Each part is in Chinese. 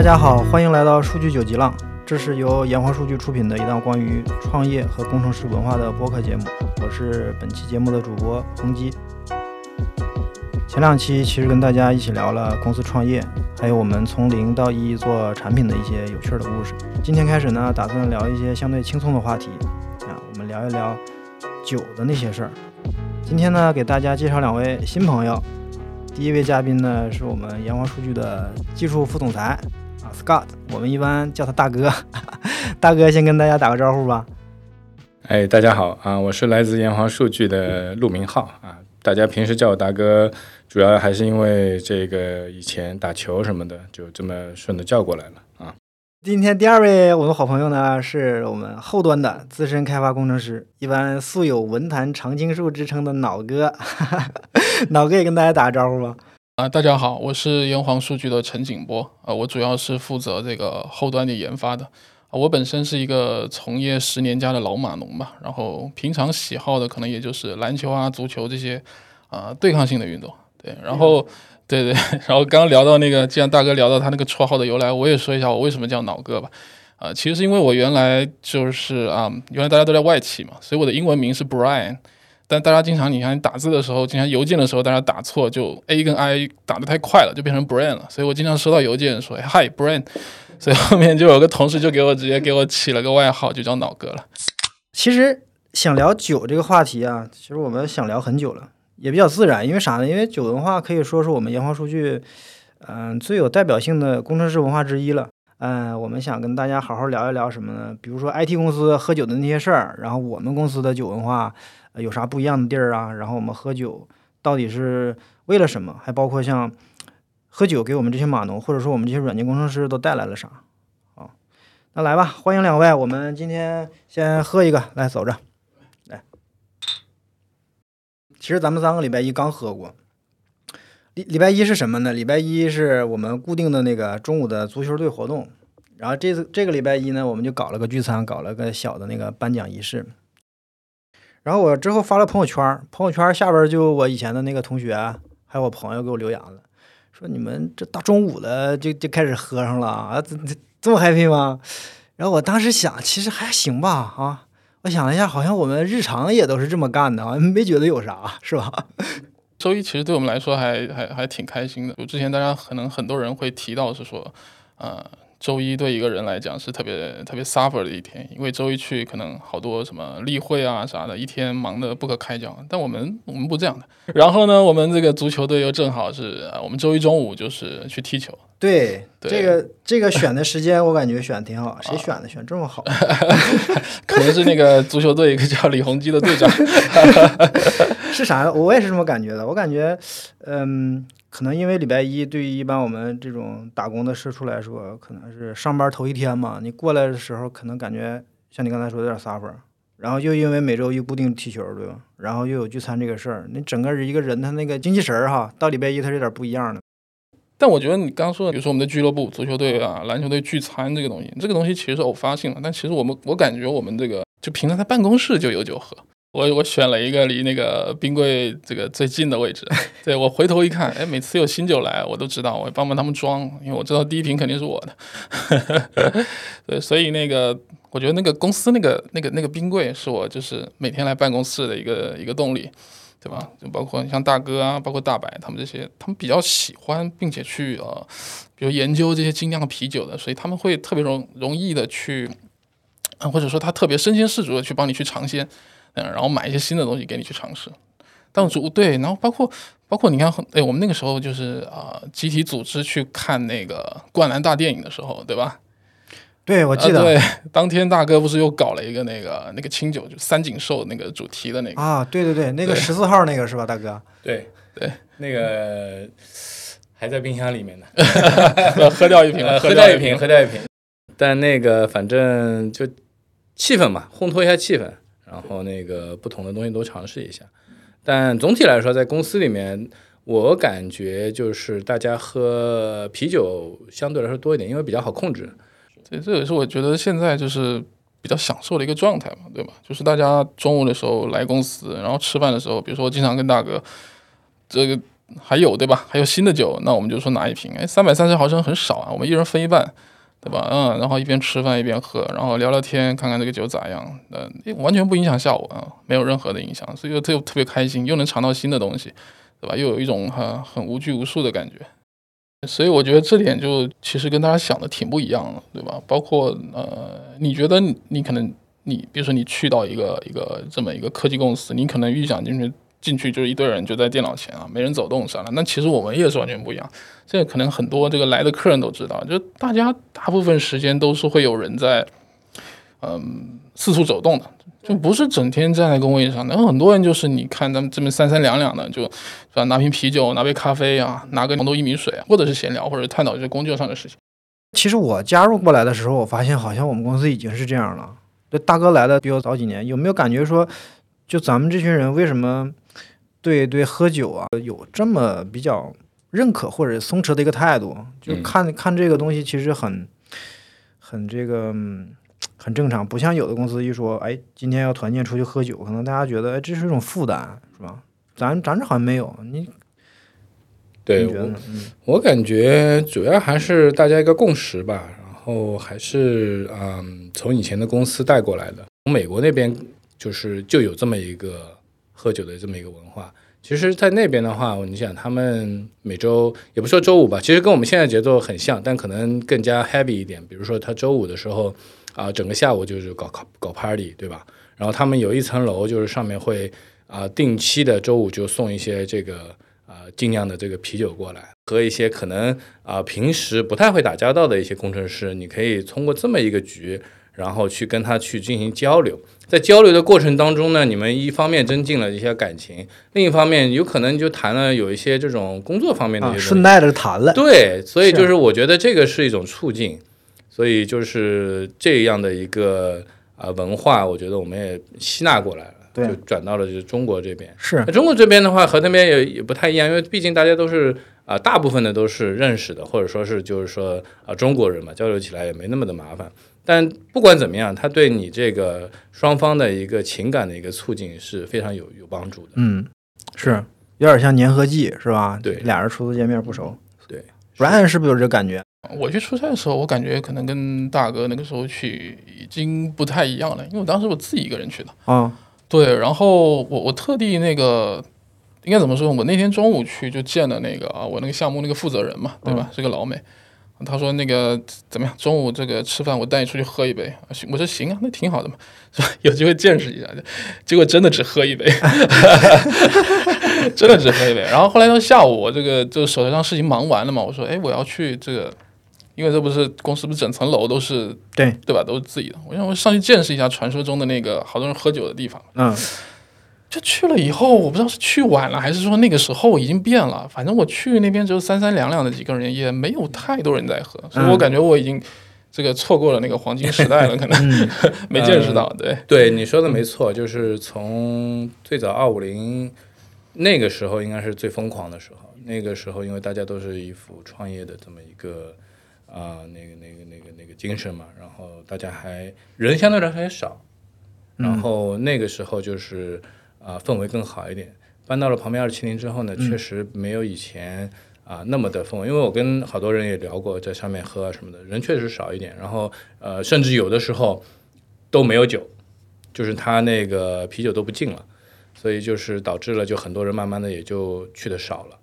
大家好，欢迎来到数据九级浪，这是由炎黄数据出品的一档关于创业和工程师文化的播客节目。我是本期节目的主播洪基。前两期其实跟大家一起聊了公司创业，还有我们从零到一做产品的一些有趣的故事。今天开始呢，打算聊一些相对轻松的话题啊，我们聊一聊酒的那些事儿。今天呢，给大家介绍两位新朋友。第一位嘉宾呢，是我们炎黄数据的技术副总裁啊，Scott，我们一般叫他大哥。大哥，先跟大家打个招呼吧。哎，大家好啊，我是来自炎黄数据的陆明浩啊，大家平时叫我大哥，主要还是因为这个以前打球什么的，就这么顺着叫过来了啊。今天第二位我们好朋友呢，是我们后端的资深开发工程师，一般素有文坛常青树之称的脑哥。脑哥也跟大家打个招呼吧。啊，大家好，我是炎黄数据的陈景波啊，我主要是负责这个后端的研发的。啊，我本身是一个从业十年加的老码农吧，然后平常喜好的可能也就是篮球啊、足球这些啊对抗性的运动。对，然后对 对，然后刚刚聊到那个，既然大哥聊到他那个绰号的由来，我也说一下我为什么叫脑哥吧。啊，其实是因为我原来就是啊，原来大家都在外企嘛，所以我的英文名是 Brian。但大家经常，你看打字的时候，经常邮件的时候，大家打错，就 A 跟 I 打的太快了，就变成 Brain 了。所以我经常收到邮件说 Hi Brain，所以后面就有个同事就给我直接给我起了个外号，就叫脑哥了。其实想聊酒这个话题啊，其实我们想聊很久了，也比较自然。因为啥呢？因为酒文化可以说是我们研发数据，嗯，最有代表性的工程师文化之一了。嗯，我们想跟大家好好聊一聊什么呢？比如说 IT 公司喝酒的那些事儿，然后我们公司的酒文化。有啥不一样的地儿啊？然后我们喝酒到底是为了什么？还包括像喝酒给我们这些码农，或者说我们这些软件工程师都带来了啥？好，那来吧，欢迎两位，我们今天先喝一个，来走着，来。其实咱们三个礼拜一刚喝过，礼礼拜一是什么呢？礼拜一是我们固定的那个中午的足球队活动，然后这次这个礼拜一呢，我们就搞了个聚餐，搞了个小的那个颁奖仪式。然后我之后发了朋友圈，朋友圈下边就我以前的那个同学，还有我朋友给我留言了，说你们这大中午的就就开始喝上了啊，这这这么 happy 吗？然后我当时想，其实还行吧啊，我想了一下，好像我们日常也都是这么干的啊，没觉得有啥，是吧？周一其实对我们来说还还还挺开心的，就之前大家可能很多人会提到是说，呃。周一对一个人来讲是特别特别 suffer 的一天，因为周一去可能好多什么例会啊啥的，一天忙得不可开交。但我们我们不这样的。然后呢，我们这个足球队又正好是我们周一中午就是去踢球。对，这个这个选的时间我感觉选的挺好，谁选的选这么好？可能是那个足球队一个叫李洪基的队长。是啥？我也是这么感觉的。我感觉，嗯。可能因为礼拜一对于一般我们这种打工的社畜来说，可能是上班头一天嘛。你过来的时候，可能感觉像你刚才说有点 suffer，然后又因为每周一固定踢球，对吧？然后又有聚餐这个事儿，你整个人一个人他那个精气神儿哈，到礼拜一他是有点不一样的。但我觉得你刚说的，比如说我们的俱乐部、足球队啊、篮球队聚餐这个东西，这个东西其实是偶发性的。但其实我们我感觉我们这个就平常在办公室就有酒喝。我我选了一个离那个冰柜这个最近的位置，对我回头一看，哎，每次有新酒来，我都知道，我帮帮他们装，因为我知道第一瓶肯定是我的，对，所以那个我觉得那个公司那个那个那个冰柜是我就是每天来办公室的一个一个动力，对吧？就包括像大哥啊，包括大白他们这些，他们比较喜欢并且去呃，比如研究这些精酿啤酒的，所以他们会特别容容易的去，或者说他特别身先士卒的去帮你去尝鲜。嗯，然后买一些新的东西给你去尝试，但主对，然后包括包括你看，哎，我们那个时候就是啊，集体组织去看那个《灌篮大电影》的时候，对吧？对，我记得。对，当天大哥不是又搞了一个那个那个清酒，就三井寿那个主题的那个啊？对对对，那个十四号那个是吧，大哥？对对，那个还在冰箱里面呢，喝掉一瓶，喝掉一瓶，喝掉一瓶。但那个反正就气氛嘛，烘托一下气氛。然后那个不同的东西都尝试一下，但总体来说，在公司里面，我感觉就是大家喝啤酒相对来说多一点，因为比较好控制。这这也是我觉得现在就是比较享受的一个状态嘛，对吧？就是大家中午的时候来公司，然后吃饭的时候，比如说经常跟大哥，这个还有对吧？还有新的酒，那我们就说拿一瓶，哎，三百三十毫升很少啊，我们一人分一半，对吧？嗯，然后一边吃饭一边喝，然后聊聊天，看看这个酒咋样，呃，完全不影响下午啊，没有任何的影响，所以就特特别开心，又能尝到新的东西，对吧？又有一种很很无拘无束的感觉。所以我觉得这点就其实跟大家想的挺不一样的，对吧？包括呃，你觉得你可能你比如说你去到一个一个这么一个科技公司，你可能预想进去进去就是一堆人就在电脑前啊，没人走动啥的。那其实我们也是完全不一样。这个可能很多这个来的客人都知道，就大家大部分时间都是会有人在嗯四处走动的。就不是整天站在工位上，那很多人就是你看咱们这边三三两两的，就是，拿瓶啤酒，拿杯咖啡啊，拿个红豆薏米水，或者是闲聊，或者探讨一些工作上的事情。其实我加入过来的时候，我发现好像我们公司已经是这样了。这大哥来的比我早几年，有没有感觉说，就咱们这群人为什么对对喝酒啊有这么比较认可或者松弛的一个态度？就看看这个东西，其实很很这个。很正常，不像有的公司一说，哎，今天要团建出去喝酒，可能大家觉得，哎，这是一种负担，是吧？咱咱这好像没有，你对，我我感觉主要还是大家一个共识吧，然后还是嗯，从以前的公司带过来的，从美国那边就是就有这么一个喝酒的这么一个文化。其实，在那边的话，你想他们每周也不说周五吧，其实跟我们现在节奏很像，但可能更加 heavy 一点。比如说，他周五的时候。啊，整个下午就是搞搞搞 party，对吧？然后他们有一层楼，就是上面会啊定期的周五就送一些这个啊尽量的这个啤酒过来，和一些可能啊平时不太会打交道的一些工程师，你可以通过这么一个局，然后去跟他去进行交流。在交流的过程当中呢，你们一方面增进了一些感情，另一方面有可能就谈了有一些这种工作方面的，顺带着谈了。对，所以就是我觉得这个是一种促进。所以就是这样的一个啊文化，我觉得我们也吸纳过来了，就转到了就是中国这边。是中国这边的话，和那边也也不太一样，因为毕竟大家都是啊，大部分的都是认识的，或者说是就是说啊中国人嘛，交流起来也没那么的麻烦。但不管怎么样，他对你这个双方的一个情感的一个促进是非常有有帮助的。嗯，是有点像粘合剂，是吧？对，俩人初次见面不熟。对，Brian 是不是有这感觉？我去出差的时候，我感觉可能跟大哥那个时候去已经不太一样了，因为我当时我自己一个人去的。啊，对，然后我我特地那个应该怎么说？我那天中午去就见了那个啊，我那个项目那个负责人嘛，对吧？是个老美。他说那个怎么样？中午这个吃饭，我带你出去喝一杯。行，我说行啊，那挺好的嘛，是吧？有机会见识一下。结果真的只喝一杯，真的只喝一杯。然后后来到下午，我这个就手头上事情忙完了嘛，我说哎，我要去这个。因为这不是公司，不是整层楼都是对对吧？都是自己的。我想我上去见识一下传说中的那个好多人喝酒的地方。嗯，就去了以后，我不知道是去晚了还是说那个时候已经变了。反正我去那边只有三三两两的几个人，也没有太多人在喝，所以我感觉我已经这个错过了那个黄金时代了，可能 没见识到。对对，你说的没错，就是从最早二五零那个时候应该是最疯狂的时候。那个时候，因为大家都是一副创业的这么一个。啊，那个、那个、那个、那个精神嘛，然后大家还人相对来说也少，然后那个时候就是啊氛围更好一点。搬到了旁边二七零之后呢，确实没有以前啊那么的氛围，因为我跟好多人也聊过，在上面喝啊什么的，人确实少一点。然后呃，甚至有的时候都没有酒，就是他那个啤酒都不进了，所以就是导致了就很多人慢慢的也就去的少了，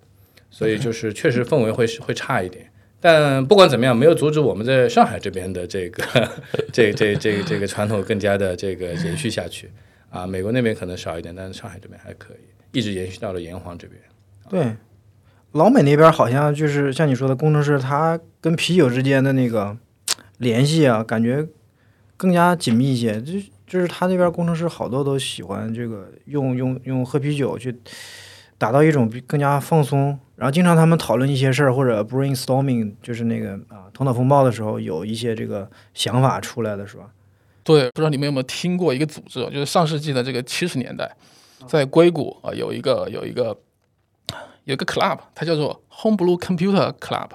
所以就是确实氛围会会差一点。但不管怎么样，没有阻止我们在上海这边的这个 这这这这个传统更加的这个延续下去啊。美国那边可能少一点，但是上海这边还可以，一直延续到了炎黄这边。对，老美那边好像就是像你说的工程师，他跟啤酒之间的那个联系啊，感觉更加紧密一些。就就是他那边工程师好多都喜欢这个用用用喝啤酒去达到一种更加放松。然后经常他们讨论一些事儿，或者 brainstorming，就是那个啊头脑风暴的时候，有一些这个想法出来的是吧？对，不知道你们有没有听过一个组织，就是上世纪的这个七十年代，在硅谷啊有一个有一个有一个 club，它叫做 Homebrew Computer Club，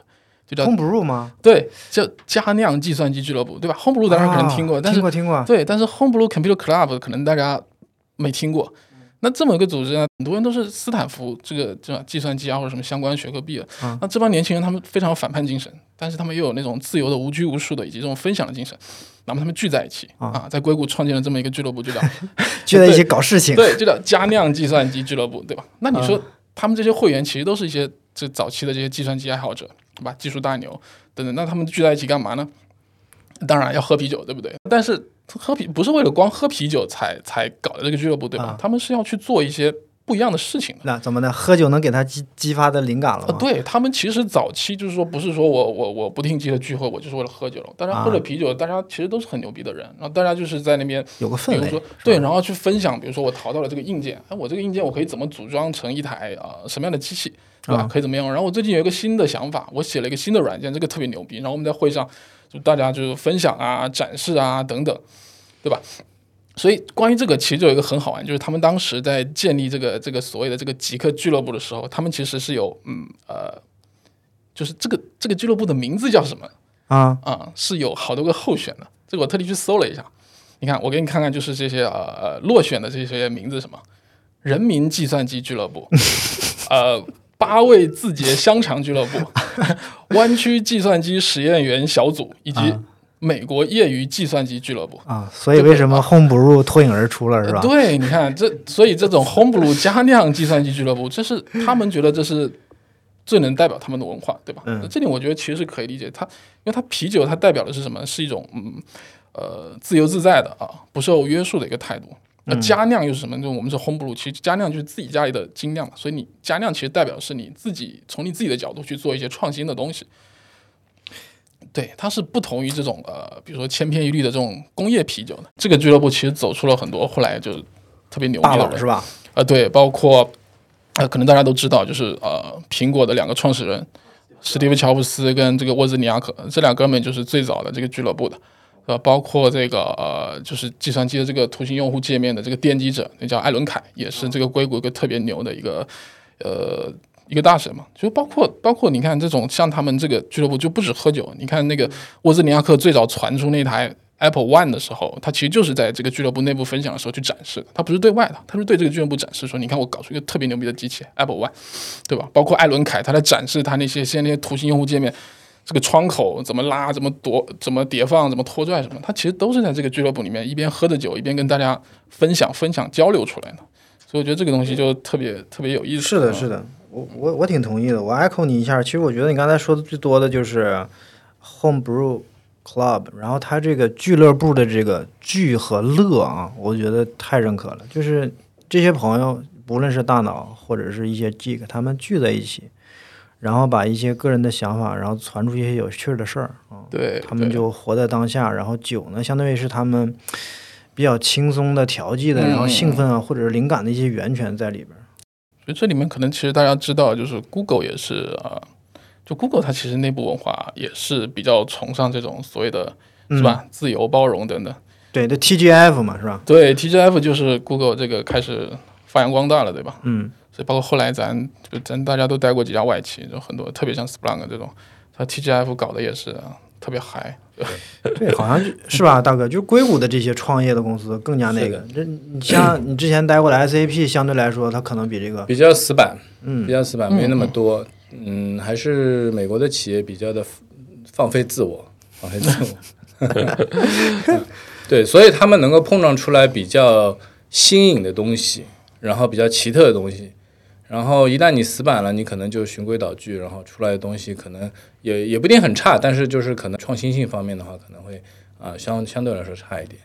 就叫 Homebrew 吗？对，叫加酿计算机俱乐部，对吧？Homebrew 当然可能听过，但是听过听过。对，但是 Homebrew Computer Club 可能大家没听过。那这么一个组织呢，很多人都是斯坦福这个这计算机啊或者什么相关学科毕业，啊那这帮年轻人他们非常有反叛精神，但是他们又有那种自由的、无拘无束的以及这种分享的精神，那么他们聚在一起啊啊，在硅谷创建了这么一个俱乐部，就叫 聚在一起搞事情。对，就叫佳酿计算机俱乐部，对吧？那你说啊他们这些会员其实都是一些这早期的这些计算机爱好者，对吧？技术大牛等等，那他们聚在一起干嘛呢？当然要喝啤酒，对不对？但是喝啤不是为了光喝啤酒才才搞的这个俱乐部，对吧？啊他们是要去做一些不一样的事情的。那怎么呢？喝酒能给他激激发的灵感了？对他们其实早期就是说，不是说我我我不定期的聚会，我就是为了喝酒了。大家喝了啤酒，大家其实都是很牛逼的人，然后大家就是在那边有个氛围比如说。对，然后去分享，比如说我淘到了这个硬件，哎，我这个硬件我可以怎么组装成一台啊、呃什么样的机器，对吧？啊可以怎么样？然后我最近有一个新的想法，我写了一个新的软件，这个特别牛逼。然后我们在会上就大家就是分享啊、展示啊等等，对吧？所以关于这个，其实就有一个很好玩，就是他们当时在建立这个这个所谓的这个极客俱乐部的时候，他们其实是有嗯呃，就是这个这个俱乐部的名字叫什么？啊啊、是有好多个候选的。这个我特地去搜了一下，你看，我给你看看，就是这些呃呃落选的这些名字，什么人民计算机俱乐部，呃八位字节香肠俱乐部，湾区计算机实验员小组，以及啊美国业余计算机俱乐部。啊！所以为什么 Homebrew 脱颖而出了是吧？对，你看这，所以这种 Homebrew 加酿计算机俱乐部，这是他们觉得这是最能代表他们的文化，对吧？这点我觉得其实是可以理解。它因为它啤酒它代表的是什么？是一种嗯呃自由自在的啊，不受约束的一个态度。那加酿又是什么？就我们是 Homebrew，其实加酿就是自己家里的精酿嘛，所以你加酿其实代表是你自己从你自己的角度去做一些创新的东西。对，它是不同于这种呃，比如说千篇一律的这种工业啤酒的。这个俱乐部其实走出了很多后来就特别牛大佬是吧？啊、对，包括呃，可能大家都知道，就是呃，苹果的两个创始人史蒂夫·乔布斯跟这个沃兹尼亚克这两哥们就是最早的这个俱乐部的，呃，包括这个呃，就是计算机的这个图形用户界面的这个奠基者，那叫艾伦凯，也是这个硅谷一个特别牛的一个呃一个大神嘛。就包括包括你看这种像他们这个俱乐部就不止喝酒，你看那个沃兹尼亚克最早传出那台 Apple One 的时候，他其实就是在这个俱乐部内部分享的时候去展示的，他不是对外的，他是对这个俱乐部展示说，你看我搞出一个特别牛逼的机器 Apple One，对吧？包括艾伦凯他在展示他那些现在那些图形用户界面，这个窗口怎么拉、怎么夺、怎么叠放、怎么拖拽什么，他其实都是在这个俱乐部里面一边喝着酒，一边跟大家分享、分享、交流出来的。所以我觉得这个东西就特别特别有意思。是的，是的，我我我挺同意的。我 echo 你一下，其实我觉得你刚才说的最多的就是 Homebrew Club，然后它这个俱乐部的这个聚和乐啊，我觉得太认可了。就是这些朋友，不论是大脑或者是一些 geek，他们聚在一起，然后把一些个人的想法，然后传出一些有趣的事儿啊，对，他们就活在当下。然后酒呢，相当于是他们比较轻松的调剂的，然后嗯兴奋啊或者是灵感的一些源泉在里边儿。所以这里面可能其实大家知道，就是 Google 也是啊、就 Google 它其实内部文化也是比较崇尚这种所谓的嗯是吧、自由包容等等。对，这 TGF 嘛，是吧？对 TGF 就是 Google 这个开始发扬光大了，对吧？嗯，所以包括后来咱就咱大家都待过几家外企，就很多特别像 Splunk 这种，它 TGF 搞的也是啊特别嗨。对，好像是吧，大哥，就是硅谷的这些创业的公司更加那个。这你像你之前待过的 SAP，相对来说，它可能比这个，比较死板，嗯比较死板，没那么多。嗯，还是美国的企业比较的放飞自我，放飞自我。对，所以他们能够碰撞出来比较新颖的东西，然后比较奇特的东西。然后一旦你死板了，你可能就循规蹈矩，然后出来的东西可能也也不一定很差，但是就是可能创新性方面的话，可能会啊、相相对来说差一点。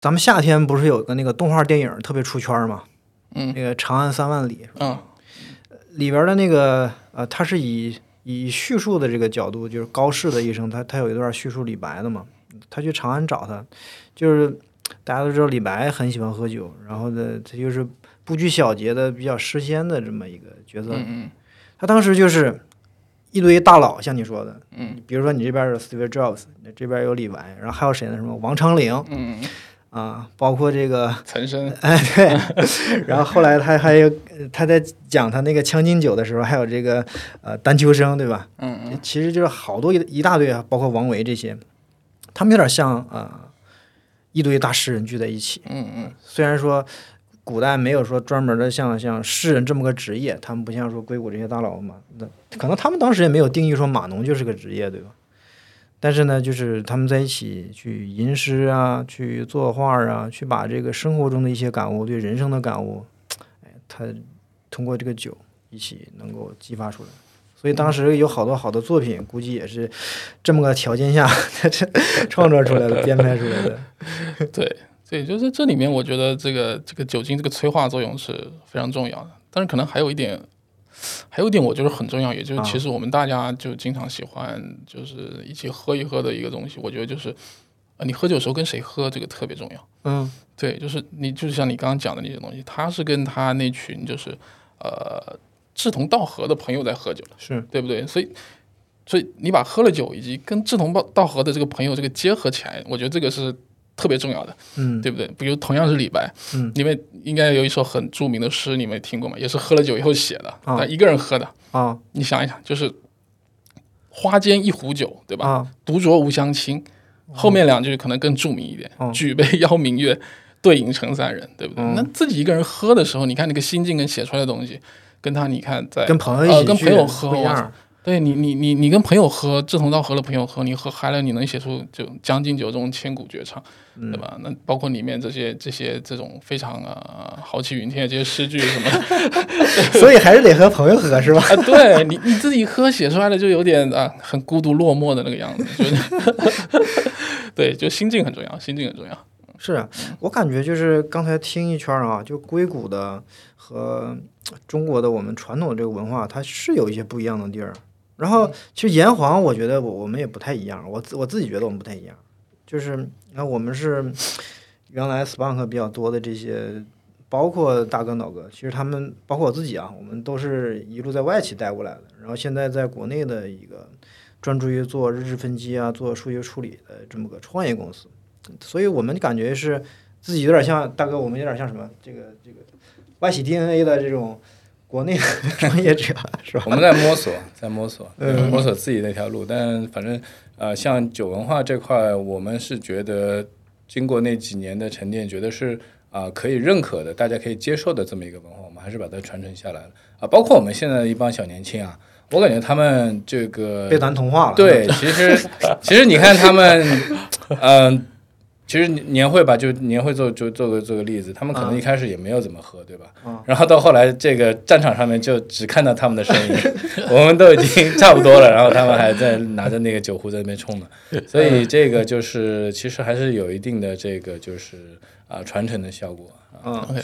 咱们夏天不是有个那个动画电影特别出圈嘛？嗯那个《长安三万里》是吧？啊，里边的那个呃，它是以以叙述的这个角度，就是高适的一生，他他有一段叙述李白的嘛。他去长安找他，就是大家都知道李白很喜欢喝酒，然后呢，他就是不拘小节的、比较诗仙的这么一个角色。嗯嗯。他当时就是一堆大佬，像你说的，嗯。比如说你这边有 Steve Jobs，这边有李白，然后还有谁呢？什么王昌龄。嗯嗯，啊，包括这个 岑参，哎，对，然后后来他还有他在讲他那个《将进酒》的时候，还有这个呃丹丘生，对吧？嗯嗯。其实就是好多一一大堆啊，包括王维这些，他们有点像啊、呃一堆大诗人聚在一起。嗯嗯。虽然说古代没有说专门的像像诗人这么个职业，他们不像说硅谷这些大佬嘛，那可能他们当时也没有定义说码农就是个职业，对吧？但是呢，就是他们在一起去吟诗啊，去作画啊，去把这个生活中的一些感悟，对人生的感悟，哎，他通过这个酒一起能够激发出来。所以当时有好多好的作品，估计也是这么个条件下这 创作出来的、编排出来的。对对，就是这里面，我觉得这个这个酒精这个催化作用是非常重要的。但是可能还有一点，还有一点我觉得很重要，也就是其实我们大家就经常喜欢就是一起喝一喝的一个东西。我觉得就是，呃，你喝酒的时候跟谁喝，这个特别重要。嗯对，就是你就是像你刚刚讲的那些东西，他是跟他那群就是呃志同道合的朋友在喝酒，是对不对？所以，所以你把喝了酒以及跟志同道道合的这个朋友这个结合起来，我觉得这个是特别重要的，嗯对不对？比如同样是李白，嗯，里面应该有一首很著名的诗，你们听过吗？也是喝了酒以后写的，啊但一个人喝的。啊你想一想，就是花间一壶酒，对吧？啊独酌无相亲。后面两句可能更著名一点，哦举杯邀明月，对影成三人，对不对？嗯那自己一个人喝的时候，你看那个心境跟写出来的东西，跟他你看在跟朋友跟朋友喝不一样。对你，你你你跟朋友喝，志同道合的朋友喝，你喝嗨了，你能写出就《将进酒》这种千古绝唱，嗯对吧？那包括里面这些这些这种非常啊豪气云天的这些诗句什么的 所以还是得和朋友喝，是吧？啊，对你你自己喝写出来的就有点啊很孤独落寞的那个样子，就 对，就心境很重要，心境很重要。是啊，我感觉就是刚才听一圈啊，就硅谷的和中国的我们传统的这个文化，它是有一些不一样的地儿。然后其实炎黄，我觉得我我们也不太一样，我自我自己觉得我们不太一样。就是你看，我们是原来 Spank 比较多的这些，包括大哥、脑哥，其实他们包括我自己啊，我们都是一路在外企带过来的。然后现在在国内的一个专注于做日志分析啊、做数据处理的这么个创业公司。所以我们感觉是自己有点像大哥，我们有点像什么这个这个外企 DNA 的这种国内的 创业者，是吧？我们在摸索，在摸索，嗯摸索自己那条路。但反正呃，像酒文化这块，我们是觉得经过那几年的沉淀，觉得是啊、可以认可的，大家可以接受的这么一个文化，我们还是把它传承下来了啊。包括我们现在的一帮小年轻啊，我感觉他们这个被咱同化了。对，其实其实你看他们，嗯、其实年会吧，就年会做就做个做个例子，他们可能啊一开始也没有怎么喝，对吧？啊然后到后来这个战场上面就只看到他们的身影，我们都已经差不多了，然后他们还在拿着那个酒壶在那边冲呢，所以这个就是其实还是有一定的这个就是啊、传承的效果 OK，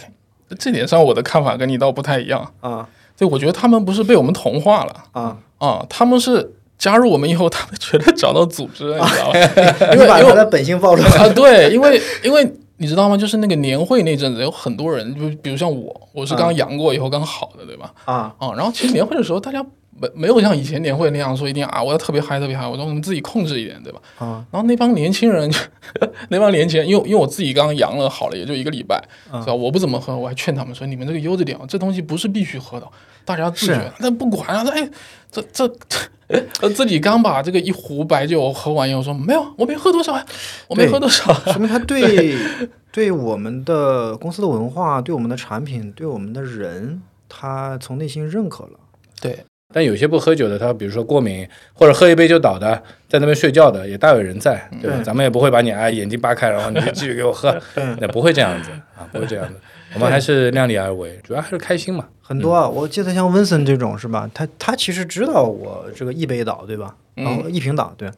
这点上我的看法跟你倒不太一样。啊对，我觉得他们不是被我们同化了。啊！啊，他们是加入我们以后，他们觉得找到组织了，你知道吧？因为把他的本性暴露了。啊，对，因为因为你知道吗？就是那个年会那阵子，有很多人，就比如像我，我是刚阳过以后刚好的，对吧？啊啊，然后其实年会的时候，大家没没有像以前年会那样说一定啊，我要特别嗨特别嗨，我说我们自己控制一点，对吧？啊然后那帮年轻人，那帮年轻人，因为因为我自己刚刚阳了好了，也就一个礼拜，啊是吧？我不怎么喝，我还劝他们说，你们这个悠着点，这东西不是必须喝的，大家自觉。但不管啊，说哎，这这这，呃，自己刚把这个一壶白酒喝完以后说没有，我没喝多少啊，我没喝多少。说明他对 对我们的公司的文化、对我们的产品、对我们的人，他从内心认可了。对，但有些不喝酒的，他比如说过敏或者喝一杯就倒的，在那边睡觉的，也大有人在，对吧？对咱们也不会把你哎眼睛扒开，然后你就继续给我喝，对，那不会这样子啊，不会这样子。我们还是量力而为，主要还是开心嘛。很多啊，我记得像温森这种是吧？他他其实知道我这个一杯倒，对吧？然后一瓶倒，对。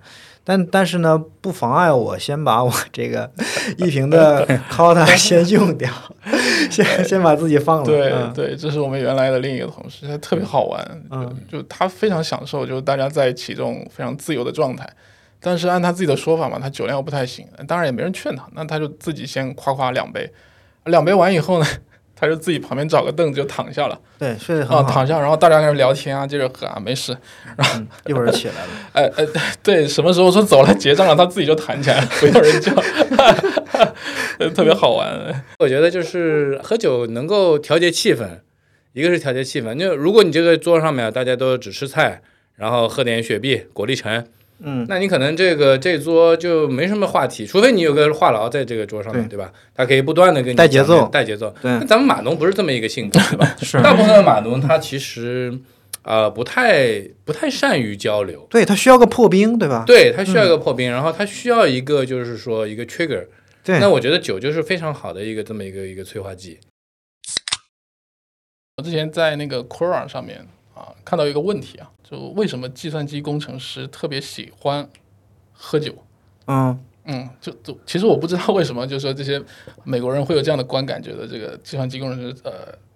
但但是呢，不妨碍我先把我这个一瓶的 quota 先用掉，先先把自己放了。对、嗯对，这是我们原来的另一个同事，他特别好玩，嗯就就他非常享受，就是大家在一起这种非常自由的状态。但是按他自己的说法嘛，他酒量又不太行，当然也没人劝他，那他就自己先夸夸两杯，两杯完以后呢，他就自己旁边找个凳子就躺下了对，睡得啊，很好，躺下，然后大家开始聊天啊，接着喝啊，没事。嗯一会儿起来了。哎哎，对，什么时候说走了结账了，他自己就弹起来了，不要人叫，特别好玩。我觉得就是喝酒能够调节气氛，一个是调节气氛，就如果你这个桌上面大家都只吃菜，然后喝点雪碧、果粒橙，嗯，那你可能这个这桌就没什么话题，除非你有个话痨在这个桌上面，对吧？他可以不断的跟你带节奏带节奏。对那咱们码农不是这么一个性格，对吧？是大部分的码农他其实呃不太不太善于交流，对他需要个破冰，对吧？对他需要一个破冰，然后他需要一个就是说一个 trigger。对，那我觉得酒就是非常好的一个这么一个一个催化剂。我之前在那个 Quora 上面啊看到一个问题啊，就为什么计算机工程师特别喜欢喝酒？嗯嗯，就就其实我不知道为什么，就是说这些美国人会有这样的观感，觉得这个计算机工程师呃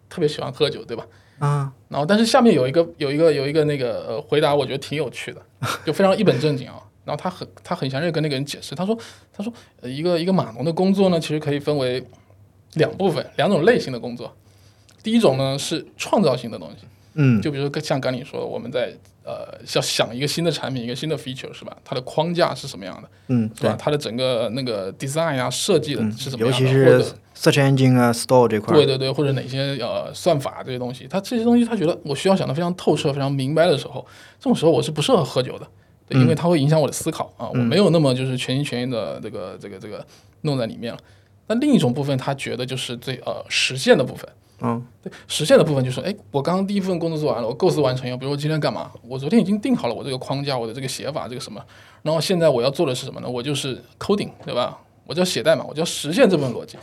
特别喜欢喝酒，对吧？啊然后但是下面有一个有一个有一个那个呃回答，我觉得挺有趣的，就非常一本正经啊。然后他很他很详细地跟那个人解释，他说他说呃一个一个码农的工作呢，其实可以分为两部分两种类型的工作。第一种呢是创造性的东西，嗯就比如说像刚你说的，我们在呃要想一个新的产品，一个新的 feature 是吧？它的框架是什么样的，嗯，是吧？它的整个那个 design 啊设计的嗯是怎么尤其样的，或者是 search engine 啊，store 这块儿，对对对，或者哪些呃算法这些东西，他这些东西他觉得我需要想的非常透彻、非常明白的时候，这种时候我是不适合喝酒的，对，因为它会影响我的思考啊，我没有那么就是全心全意的这个这个这个弄在里面了。那另一种部分，他觉得就是最呃实现的部分。嗯对，实现的部分就是，哎，我刚刚第一份工作做完了，我构思完成以后，比如我今天干嘛？我昨天已经定好了我这个框架，我的这个写法，这个什么，然后现在我要做的是什么呢？我就是 coding，对吧？我就要写代码，我就要实现这部分逻辑。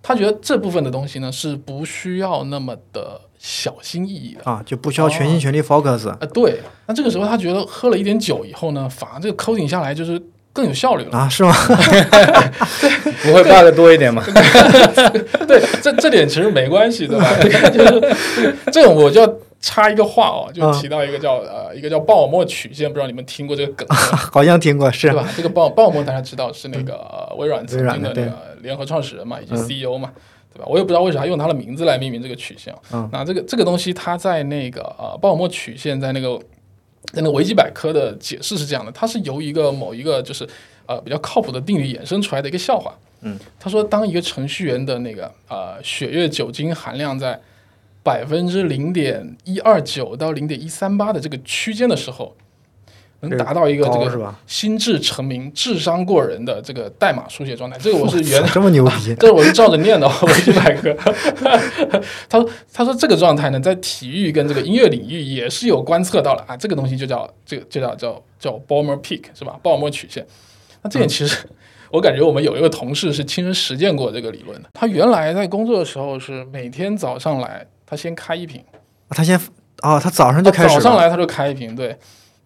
他觉得这部分的东西呢是不需要那么的小心翼翼的啊，就不需要全心全力 focus，啊。对，那这个时候他觉得喝了一点酒以后呢，反而这个 coding 下来就是更有效率了。啊，是吗？不会 bug 多一点吗？对，这这点其实没关系，对吧？就是这种我就要插一个话哦，就嗯提到一个叫呃一个叫鲍尔默曲线，不知道你们听过这个梗好像听过，是对吧？这个鲍鲍尔默大家知道是那个呃微软曾经的那个联合创始人嘛，以及嗯 CEO 嘛，对吧？我也不知道为啥用他的名字来命名这个曲线。嗯那这个这个东西，它在那个呃鲍尔默曲线在那个在那个维基百科的解释是这样的，它是由一个某一个就是呃比较靠谱的定律衍生出来的一个笑话。嗯，他说，当一个程序员的那个呃血液酒精含量在百分之零点一二九到零点一三八的这个区间的时候，能达到一个这个是吧？心智成名、智商过人的这个代码书写状态。这个我是原哇，这么牛逼 这我是照着念的，维基百科。他说：“他说这个状态呢，在体育跟这个音乐领域也是有观测到了啊，这个东西就叫这个就叫叫叫 Balmer Peak 是吧？鲍尔默曲线。那这点其实、我感觉我们有一个同事是亲身实践过这个理论的。他原来在工作的时候是每天早上来，他先开一瓶，他先哦，他早上就开始了早上来他就开一瓶，对，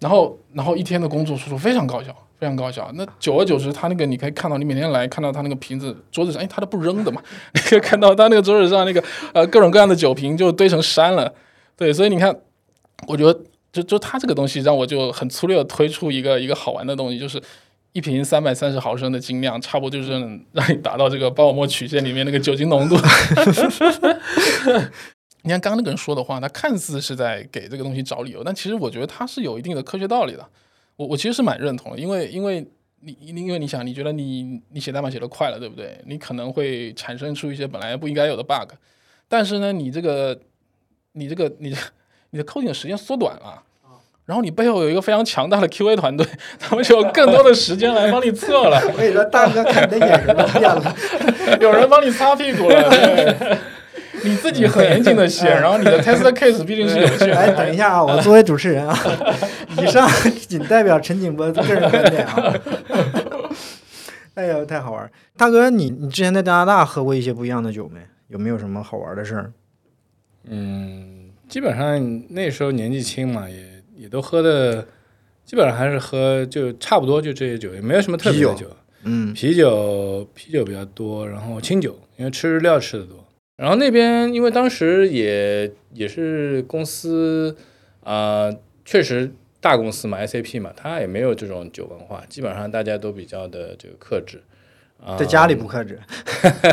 然后然后一天的工作速度非常高效，非常高效。那久而久之，他那个你可以看到，你每天来看到他那个瓶子桌子上，哎，他都不扔的嘛，你 可以看到他那个桌子上那个呃各种各样的酒瓶就堆成山了，对，所以你看，我觉得就就他这个东西让我就很粗略的推出一个一个好玩的东西，就是。一瓶三百三十毫升的精酿，差不多就是让你达到这个鲍尔默曲线里面那个酒精浓度。你看刚刚那个人说的话，他看似是在给这个东西找理由，但其实我觉得他是有一定的科学道理的。我我其实是蛮认同的，因为因为你因为你想，你觉得你你写代码写的快了，对不对？你可能会产生出一些本来不应该有的 bug，但是呢，你这个你这个你你的 coding 的时间缩短了。然后你背后有一个非常强大的 QA 团队，他们就有更多的时间来帮你测了，我跟你说，大哥看你的眼神都变了。有人帮你擦屁股了。对你自己很严谨的写，然后你的 test case 毕竟是有趣的。哎。等一下啊，我作为主持人啊，以上仅代表陈景波个人观点啊。哎呀，太好玩儿！大哥，你你之前在加拿大喝过一些不一样的酒没？有没有什么好玩的事儿？嗯，基本上那时候年纪轻嘛，也也都喝的，基本上还是喝就差不多就这些酒，也没有什么特别的啤酒。嗯啤酒啤酒比较多，然后清酒，因为吃日料吃的多。然后那边因为当时也也是公司啊、呃确实大公司嘛，SAP 嘛，它也没有这种酒文化，基本上大家都比较的这个克制。啊、在家里不克制。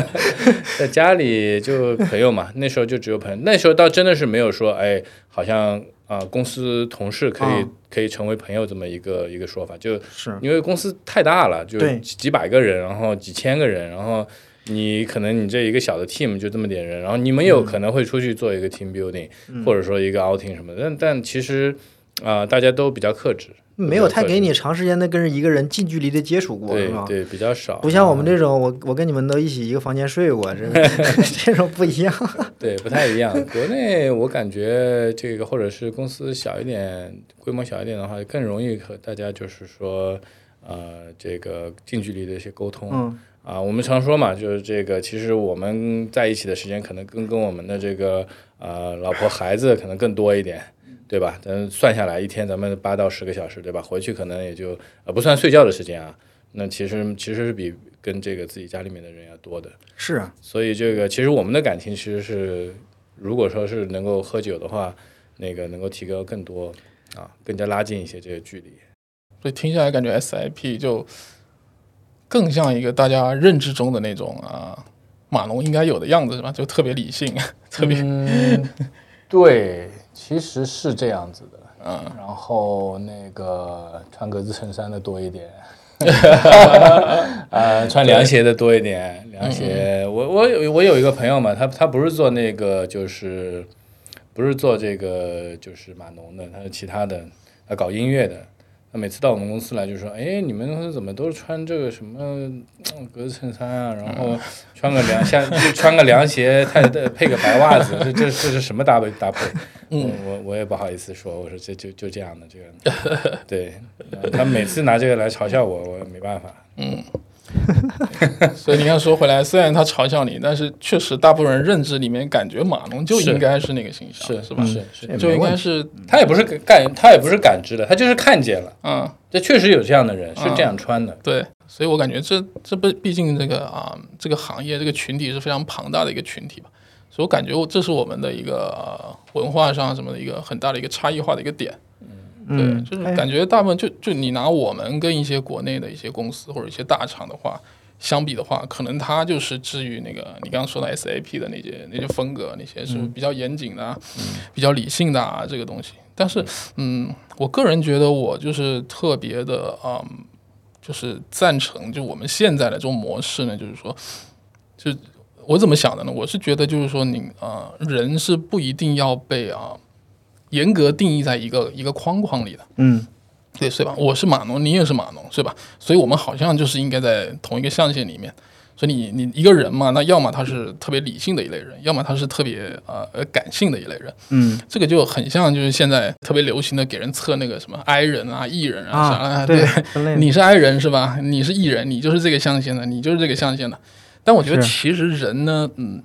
在家里就朋友嘛，那时候就只有朋友，那时候倒真的是没有说，哎，好像啊、公司同事可以、啊可以成为朋友这么一个一个说法，就是因为公司太大了，就几百个人，然后几千个人，然后你可能你这一个小的 team 就这么点人，然后你们有可能会出去做一个 team building，、或者说一个 outing 什么的，但但其实啊、大家都比较克制，没有太给你长时间的跟一个人近距离的接触过，是吧？对对，比较少，不像我们这种，我我跟你们都一起一个房间睡过，这 这种不一样。对，不太一样。国内我感觉这个，或者是公司小一点、规模小一点的话，更容易和大家就是说，呃，这个近距离的一些沟通。嗯啊，我们常说嘛，就是这个，其实我们在一起的时间可能跟跟我们的这个呃老婆孩子可能更多一点，对吧？咱算下来一天咱们八到十个小时，对吧？回去可能也就呃不算睡觉的时间啊，那其实其实是比跟这个自己家里面的人要多的。是啊，所以这个其实我们的感情其实是，如果说是能够喝酒的话，那个能够提高更多啊，更加拉近一些这个距离。所以听下来感觉 SIP 就更像一个大家认知中的那种啊码农应该有的样子是吧？就特别理性，特别嗯，对，其实是这样子的。嗯然后那个穿格子衬衫的多一点，呃，穿凉鞋的多一点。凉鞋，我我有我有一个朋友嘛，他他不是做那个就是不是做这个就是码农的，他是其他的，他搞音乐的。他每次到我们公司来就说：“哎，你们公司怎么都穿这个什么嗯格子衬衫啊？然后穿个凉像 就穿个凉鞋，太配个白袜子，这这这是什么搭配搭配？”嗯，我我也不好意思说，我说这就就这样的这个，对，他每次拿这个来嘲笑我，我也没办法。所以你看，说回来，虽然他嘲笑你，但是确实大部分人认知里面感觉码农就应该是那个形象，是是吧？是是，就应该是他也不是感，他也不是感知的，他就是看见了，嗯，这确实有这样的人是这样穿的。对。所以我感觉这这不毕竟这个啊这个行业这个群体是非常庞大的一个群体吧，所以我感觉这是我们的一个、呃文化上什么的一个很大的一个差异化的一个点。对，嗯，就是哎感觉大部分就就你拿我们跟一些国内的一些公司或者一些大厂的话相比的话，可能它就是至于那个你刚刚说的 SAP 的那些那些风格，那些是比较严谨的、啊、比较理性的啊这个东西。但是，嗯，我个人觉得我就是特别的，嗯，就是赞成就我们现在的这种模式呢，就是说，就我怎么想的呢？我是觉得就是说你，呃，人是不一定要被啊。严格定义在一个一个框框里的，嗯对，是吧？我是码农，你也是码农，是吧？所以我们好像就是应该在同一个象限里面。所以你你一个人嘛，那要么他是特别理性的一类人，要么他是特别呃呃感性的一类人。嗯这个就很像就是现在特别流行的给人测那个什么 I 人啊、E 人啊啥啊，对，你是 I 人是吧？你是 E 人，你就是这个象限的，你就是这个象限的。但我觉得其实人呢，嗯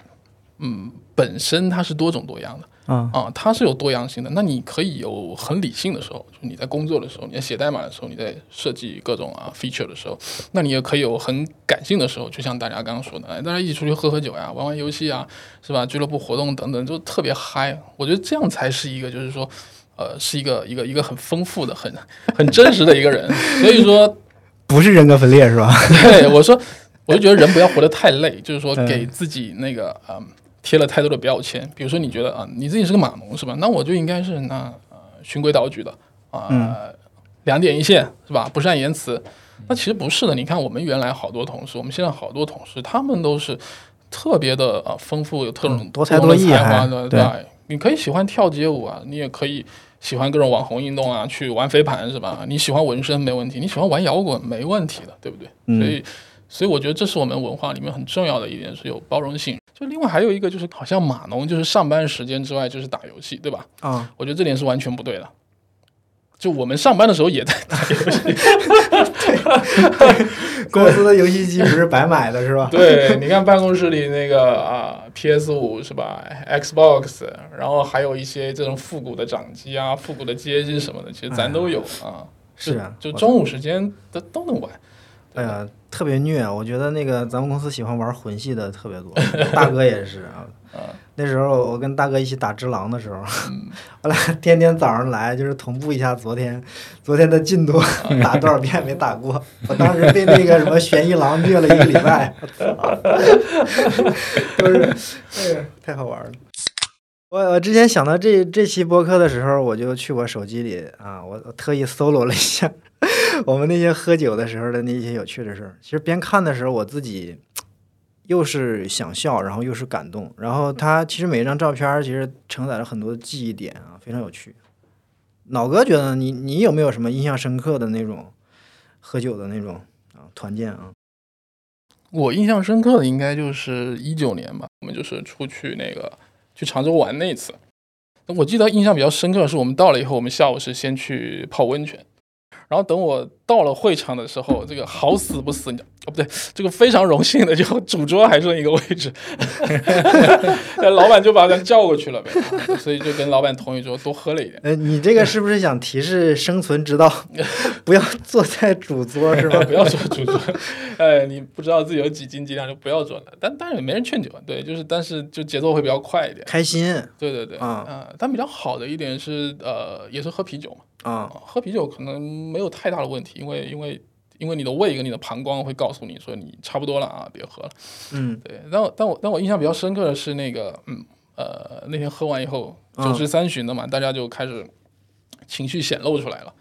嗯，本身它是多种多样的。啊啊，它是有多样性的。那你可以有很理性的时候，就是你在工作的时候，你在写代码的时候，你在设计各种啊 feature 的时候，那你也可以有很感性的时候，就像大家刚刚说的，哎，大家一起出去喝喝酒呀，玩玩游戏啊，是吧？俱乐部活动等等，就特别嗨。我觉得这样才是一个，就是说，呃，是一个一个一个很丰富的、很很真实的一个人。所以说，不是人格分裂是吧？对我说，我就觉得人不要活得太累，就是说嗯给自己那个嗯贴了太多的标签。比如说你觉得啊你自己是个码农是吧？那我就应该是那呃循规蹈矩的啊、嗯两点一线是吧？不善言辞。那其实不是的，你看我们原来好多同事，我们现在好多同事，他们都是特别的啊丰富，有特种嗯多才多艺才华还的，对吧？你可以喜欢跳街舞啊，你也可以喜欢各种网红运动啊，去玩飞盘是吧？你喜欢纹身没问题，你喜欢玩摇滚没问题的，对不对？嗯所以，所以我觉得这是我们文化里面很重要的一点，是有包容性。就另外还有一个就是，好像码农就是上班时间之外就是打游戏，对吧？啊，我觉得这点是完全不对的。就我们上班的时候也在打游戏，公司的游戏机不是白买的是吧？对，你看办公室里那个啊，PS 五是吧？Xbox，然后还有一些这种复古的掌机啊、复古的街机什么的，其实咱都有啊。是啊就中午时间都都能玩。哎呀，特别虐！我觉得那个咱们公司喜欢玩魂系的特别多，大哥也是啊。那时候我跟大哥一起打只狼的时候，我俩天天早上来就是同步一下昨天昨天的进度，打多少遍没打过。我当时被那个什么悬疑狼虐了一个礼拜，我操！就是，哎呀，太好玩了。我我之前想到这这期播客的时候，我就去我手机里啊，我特意搜罗了一下我们那些喝酒的时候的那些有趣的事儿。其实边看的时候，我自己又是想笑，然后又是感动。然后它其实每一张照片其实承载了很多记忆点啊，非常有趣。老哥觉得你你有没有什么印象深刻的那种喝酒的那种啊团建啊？我印象深刻的应该就是一九年吧，我们就是出去那个去常州玩那一次。我记得印象比较深刻的是，我们到了以后，我们下午是先去泡温泉，然后等我到了会场的时候，这个好死不死，哦不对，这个非常荣幸的就主桌还剩一个位置，老板就把咱叫过去了呗，所以就跟老板同一桌多喝了一点。呃，你这个是不是想提示生存之道，不要坐在主桌是吧？不要坐主桌，哎，你不知道自己有几斤几两就不要坐了。但但是也没人劝酒，对，就是但是就节奏会比较快一点。开心对对对，啊呃但比较好的一点是，呃，也是喝啤酒嘛，啊啊，喝啤酒可能没有太大的问题，因为因为因为你的胃跟你的膀胱会告诉你说你差不多了啊，别喝了。嗯对，但我但我但我印象比较深刻的是那个，嗯呃，那天喝完以后，嗯九十三巡的嘛，大家就开始情绪显露出来了。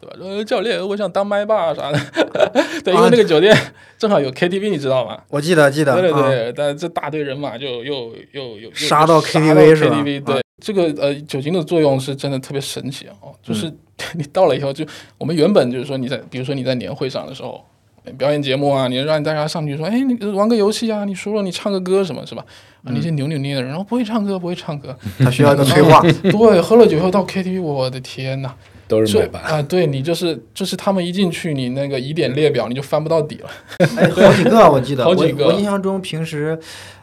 对吧？说教练，我想当麦霸啥的。对，因为那个酒店正好有 KTV，你知道吗？我记得记得，啊对对对，但这大队人马就又又又又杀到 KTV 是吧 KTV 对，这个呃酒精的作用是真的特别神奇哦，就是 你到了以后，就我们原本就是说你在，比如说你在年会上的时候。表演节目啊，你让大家上去说，哎，你玩个游戏啊，你输了你唱个歌什么是吧？啊，那些扭扭捏的人，然后不会唱歌，不会唱歌，他需要一个催化，对，喝了酒后到 KTV，我的天呐，这都是买吧。啊，对你就是就是他们一进去，你那个疑点列表你就翻不到底了。哎，好几个我记得，好几个我我印象中平时，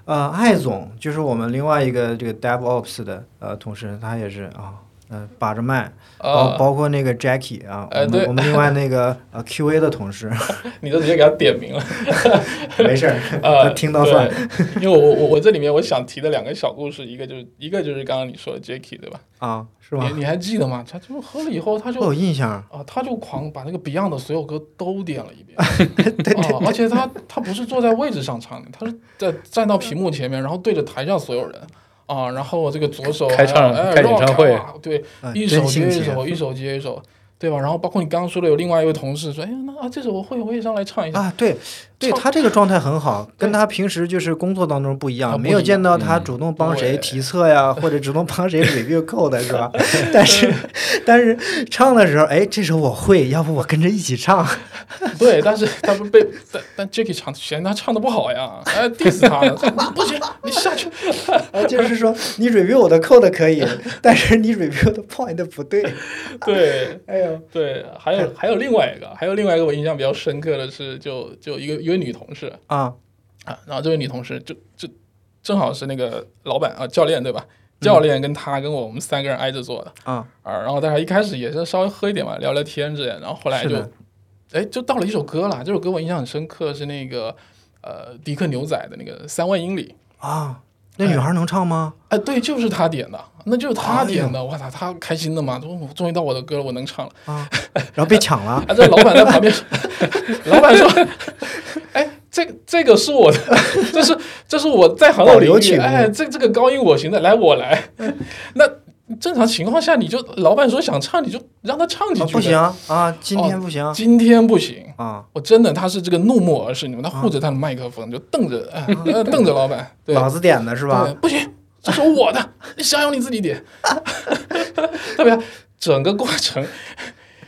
呃，艾总就是我们另外一个这个 DevOps 的呃同事，他也是啊。呃，把着麦，包啊，包括那个 Jackie 啊，我们我们另外那个呃 QA 的同事，你都直接给他点名了。没事儿，呃，他听到算。对。因为我我我这里面我想提的两个小故事，一个就是一个就是刚刚你说的 Jacky 对吧？啊，是吧你？你还记得吗？他就喝了以后，他就有印象，啊，他就狂把那个 Beyond 的所有歌都点了一遍。啊，而且他他不是坐在位置上唱的，他是在站到屏幕前面，然后对着台上所有人。啊，然后这个左手开唱哎开演唱会啊对，啊一首接一首，一首接一首，对吧？然后包括你刚刚说的，有另外一位同事说，哎呀，那啊这首我会，我也上来唱一下。啊，对，对他这个状态很好，跟他平时就是工作当中不一样，没有见到他嗯主动帮谁对提测呀，或者主动帮谁 review code 是吧？但是但是唱的时候，哎，这首我会，要不我跟着一起唱。对，但是他不被但但 Jacky 唱嫌他唱的不好呀，哎 diss 他呢，不行，你下去。啊，就是说你 review 我的 code 可以，但是你 review 的 point 不对。对哎呦，对，还有还有另外一个，还有另外一个我印象比较深刻的是，就就一个一位女同事。啊，啊，然后这位女同事就就正好是那个老板啊教练对吧？教练跟他跟我我们三个人挨着坐的。啊。啊，然后大家一开始也是稍微喝一点嘛，聊聊天之类的，然后后来就哎就到了一首歌了，这首歌我印象很深刻，是那个呃迪克牛仔的那个三万英里。啊，那女孩能唱吗？哎，对，就是她点的，那就是他点的。我操，他开心的嘛，说我终于到我的歌了，我能唱了。啊，然后被抢了。啊，这老板在旁边，老板说，哎，这个这个是我的，这是这是我在行的领哎，这这个高音我行的，来我来。那正常情况下，你就老板说想唱，你就让他唱几句、啊不行，啊，今天不行今天不行。啊，我真的，他是这个怒目而视，你们他护着他的麦克风，就瞪着，瞪着老板，对，老子点的是吧，？不行，这是我的，你想要你自己点。特别整个过程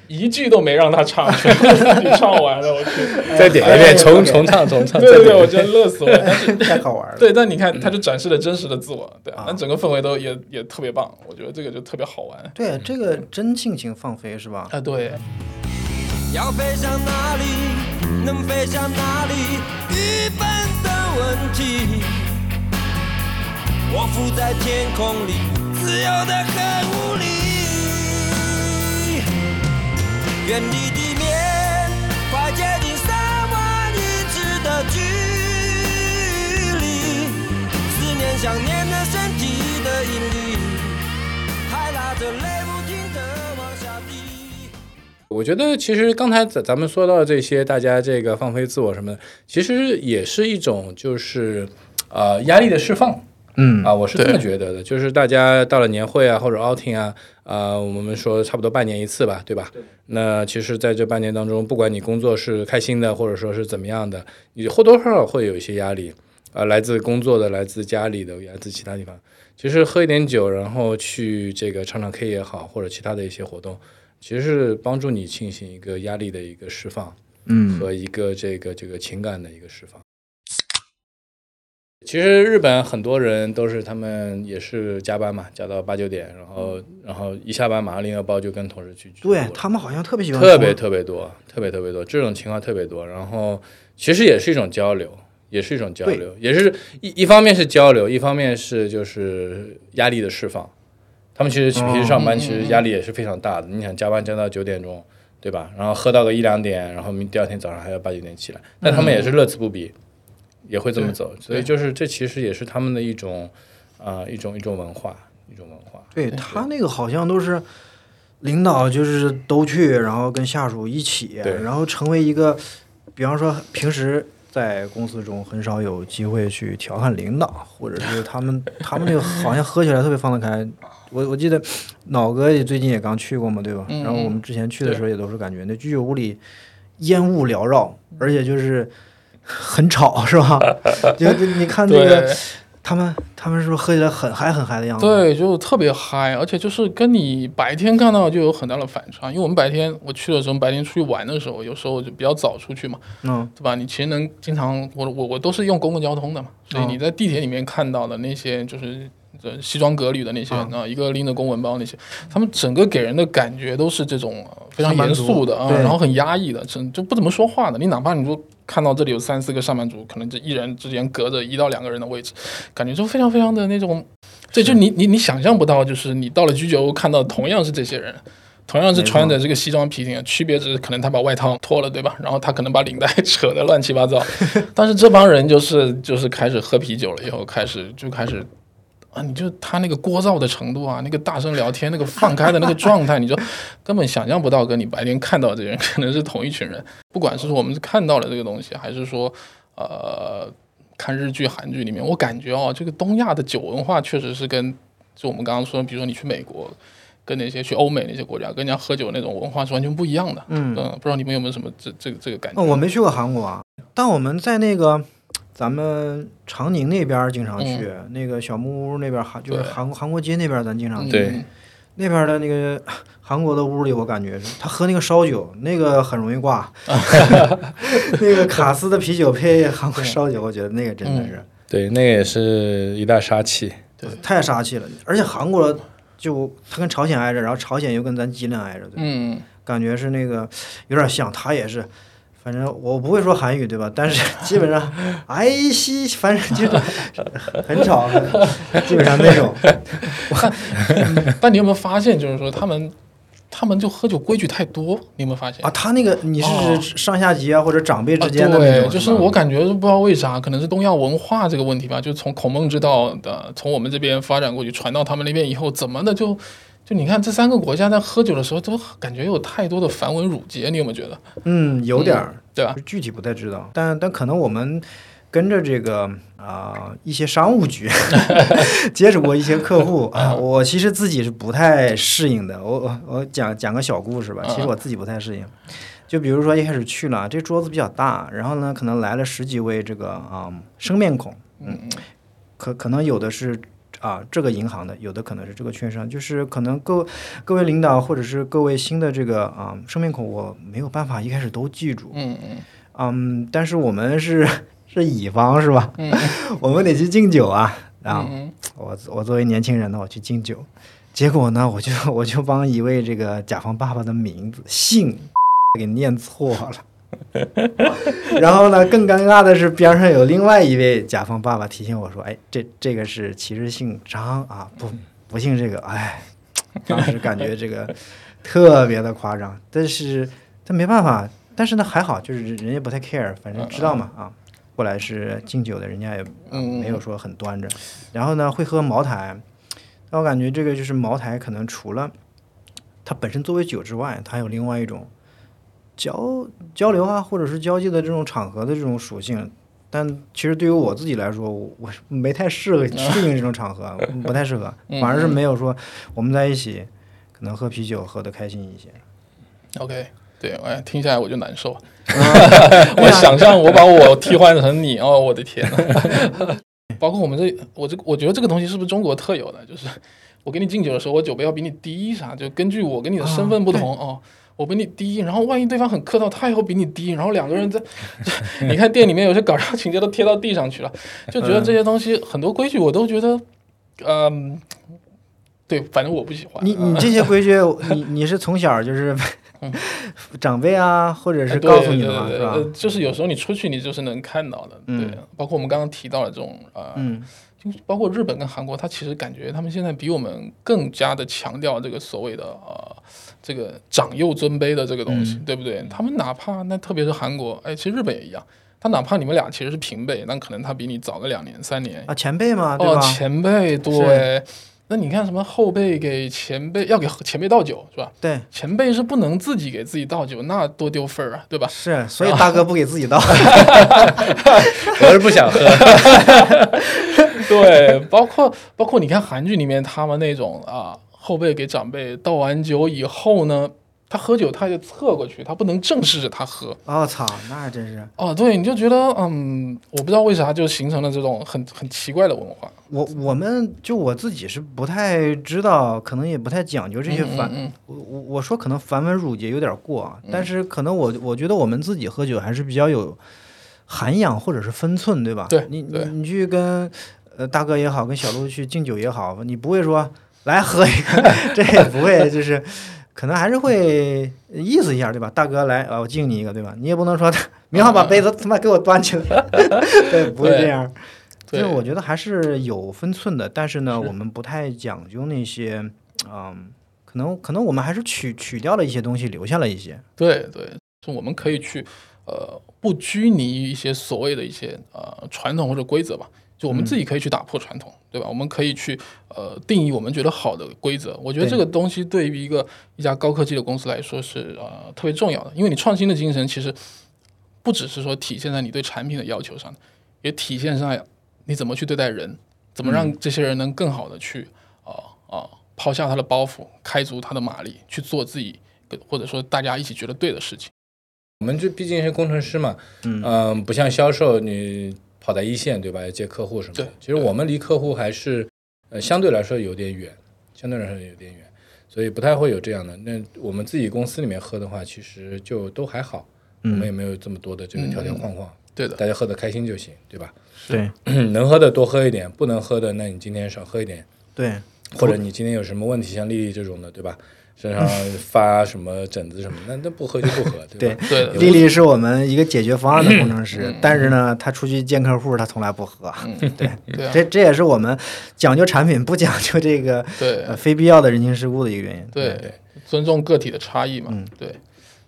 一句都没让他唱，全部自己唱完了，我去。再点一哎遍，重重唱重唱。对对我真乐死我了。但是 太好玩了。对，但你看，他就展示了真实的自我，对啊，那整个氛围都也也特别棒，我觉得这个就特别好玩。对，这个真尽情放飞是吧？啊，对，要飞向哪里，能飞向哪里，愚笨的问题。我浮在天空里，自由的很无力。远离地面，快接近三万英尺的距离。思念想念的身体的引力，还拉着泪不停的往下滴。我觉得其实刚才咱咱们说到这些，大家这个放飞自我什么的，其实也是一种就是呃压力的释放。嗯啊，我是这么觉得的，就是大家到了年会啊或者 outing 啊，啊、我们说差不多半年一次吧，对吧？那其实在这半年当中，不管你工作是开心的，或者说是怎么样的，你或多或少会有一些压力。啊、来自工作的，来自家里的，来自其他地方。其实喝一点酒，然后去这个唱唱 K 也好，或者其他的一些活动，其实是帮助你进行一个压力的一个释放。嗯和一个这个这个情感的一个释放。其实日本很多人都是他们也是加班嘛，加到八九点，然后然后一下班马上拎个包就跟同事去聚对会他们好像特别喜欢特别特别多，特别特别多，这种情况特别多。然后其实也是一种交流，也是一种交流，也是一一方面是交流，一方面是就是压力的释放。他们其实平时上班其实压力也是非常大的，你想加班加到九点钟，对吧？然后喝到个一两点，然后明第二天早上还要八九点起来，但他们也是乐此不疲，也会这么走。所以就是这其实也是他们的一种啊、一种一种文化，一种文化。对他那个好像都是领导就是都去，然后跟下属一起，然后成为一个，比方说平时在公司中很少有机会去调侃领导，或者是他们 他们那个好像喝起来特别放得开。我我记得脑哥也最近也刚去过嘛，对吧？嗯然后我们之前去的时候也都是感觉那居酒屋里烟雾缭绕，而且就是很吵，是吧？就就你看那个他们他们是不是喝起来很嗨很嗨的样子？对，就特别嗨，而且就是跟你白天看到就有很大的反差。因为我们白天我去的时候，白天出去玩的时候，有时候就比较早出去嘛，嗯对吧？你其实能经常，我我我都是用公共交通的嘛，所以哦你在地铁里面看到的那些就是。呃西装革履的那些人啊，一个拎着公文包那些，他们整个给人的感觉都是这种呃非常严肃的啊，然后很压抑的，真就不怎么说话的。你哪怕你说看到这里有三四个上班族，可能这一人之间隔着一到两个人的位置，感觉就非常非常的那种，对，就你你你想象不到，就是你到了居酒屋看到同样是这些人。同样是穿着这个西装皮挺，区别只是可能他把外套脱了，对吧？然后他可能把领带 扯得乱七八糟，但是这帮人就是就是开始喝啤酒了以后，开始就开始啊，你就他那个聒噪的程度啊，那个大声聊天，那个放开的那个状态，你就根本想象不到，跟你白天看到的人可能是同一群人。不管是说我们是看到了这个东西，还是说呃看日剧、韩剧里面，我感觉哦，这个东亚的酒文化确实是跟就我们刚刚说，比如说你去美国。跟那些去欧美那些国家跟人家喝酒那种文化是完全不一样的，嗯不知道你们有没有什么这这个这个感觉？哦，我没去过韩国啊，但我们在那个咱们长宁那边儿经常去，那个小木屋那边儿韩就是对韩韩国街那边儿咱经常去。嗯那边儿的那个 韩国的屋里，我感觉是他喝那个烧酒，那个很容易挂。那个卡斯的啤酒配韩国烧酒，我觉得那个真的是对，那个也是一大杀器。对太杀气了。而且韩国就他跟朝鲜挨着，然后朝鲜又跟咱吉林挨着，对嗯，感觉是那个有点像，他也是，反正我不会说韩语对吧？但是基本上哎 西，反正就是很吵，基本上那种。但你有没有发现，就是说他们他们就喝酒规矩太多，你有没有发现啊，？他那个你哦是上下级啊，或者长辈之间的那对，种，就是我感觉不知道为啥，可能是东亚文化这个问题吧，就从孔孟之道的从我们这边发展过去，传到他们那边以后，怎么的就就你看这三个国家在喝酒的时候，都感觉有太多的繁文缛节，你有没有觉得？嗯，有点儿，对吧？具体不太知道，但但可能我们跟着这个啊、一些商务局 接触过一些客户 啊，我其实自己是不太适应的。我我我讲讲个小故事吧，其实我自己不太适应。就比如说一开始去了，这桌子比较大，然后呢，可能来了十几位这个啊、生面孔，嗯，可可能有的是啊这个银行的，有的可能是这个券商，就是可能各各位领导或者是各位新的这个啊生面孔，我没有办法一开始都记住，嗯嗯嗯，但是我们是是乙方是吧？嗯 我们得去敬酒啊。然后嗯我我作为年轻人呢，我去敬酒，结果呢，我就我就帮一位这个甲方爸爸的名字姓 给念错了。然后呢，更尴尬的是，边上有另外一位甲方爸爸提醒我说：“哎，这这个是其实姓张啊，不不姓这个。”哎，当时感觉这个特别的夸张，但是但没办法，但是呢还好，就是人家不太 care，反正知道嘛啊。过来是敬酒的，人家也、没有说很端着。然后呢，会喝茅台，但我感觉这个就是茅台，可能除了它本身作为酒之外，它有另外一种交交流啊，或者是交际的这种场合的这种属性。但其实对于我自己来说，我没太适合适应这种场合，不太适合，反而是没有说我们在一起可能喝啤酒喝的开心一些。，OK，对，哎，听下来我就难受。我想象我把我替换成你，哦，我的天呐！包括我们这，我这，我觉得这个东西是不是中国特有的？就是我给你敬酒的时候，我酒杯要比你低啥？就根据我跟你的身份不同哦，我比你低，然后万一对方很客套，他也会比你低，然后两个人在，你看店里面有些搞笑情节都贴到地上去了，就觉得这些东西很多规矩我都觉得，嗯，对，反正我不喜欢。你你这些规矩，你你是从小就是嗯 长辈啊，或者是告诉你的嘛，对对对呃？就是有时候你出去，你就是能看到的，嗯对，包括我们刚刚提到的这种呃，嗯就包括日本跟韩国，他其实感觉他们现在比我们更加的强调这个所谓的呃这个长幼尊卑的这个东西，嗯对不对？他们哪怕那特别是韩国，哎，其实日本也一样，他哪怕你们俩其实是平辈，那可能他比你早个两年三年，啊，前辈嘛，对哦，吧？前辈对。那你看什么后辈给前辈要给前辈倒酒是吧？对，前辈是不能自己给自己倒酒，那多丢份儿啊，对吧？是，所以大哥不给自己倒。我是不想喝。对，包括包括你看韩剧里面他们那种啊，后辈给长辈倒完酒以后呢，他喝酒他就侧过去，他不能正视着他喝。我、操，那真是哦，对，你就觉得嗯，我不知道为啥就形成了这种很很奇怪的文化。我我们就我自己是不太知道，可能也不太讲究这些繁。嗯嗯我我我说可能繁文缛节有点过啊，但是可能我我觉得我们自己喝酒还是比较有涵养或者是分寸，对吧？对你你去跟呃大哥也好，跟小鹿去敬酒也好，你不会说来喝一个，这也不会，就是可能还是会意思一下，对吧？大哥来啊，我敬你一个，对吧？你也不能说明浩把杯子他妈给我端起来，对，不会这样。对就是我觉得还是有分寸的，但是呢，我们不太讲究那些，嗯，可能可能我们还是取取掉了一些东西，留下了一些。对对，就我们可以去呃不拘泥于一些所谓的一些呃传统或者规则吧，就我们自己可以去打破传统，对吧？我们可以去呃定义我们觉得好的规则。我觉得这个东西对于一个一家高科技的公司来说是呃特别重要的，因为你创新的精神其实不只是说体现在你对产品的要求上，也体现在你怎么去对待人，怎么让这些人能更好的去啊啊、抛下他的包袱，开足他的马力，去做自己或者说大家一起觉得对的事情。我们这毕竟是工程师嘛，嗯不像销售，你跑在一线对吧？要接客户什么的对。其实我们离客户还是呃相对来说有点远，相对来说有点远，所以不太会有这样的。那我们自己公司里面喝的话，其实就都还好，我们也没有这么多的这个条条框框，对的，大家喝的开心就行，对吧？对能喝的多喝一点，不能喝的那你今天少喝一点，对，或者你今天有什么问题，像丽丽这种的，对吧？身上发什么疹子什么，那那不喝就不喝，对吧？对，丽丽是我们一个解决方案的工程师，但是呢，她出去见客户，她从来不喝。对，这这也是我们讲究产品，不讲究这个非必要的人情世故的一个原因。对，尊重个体的差异嘛，嗯对，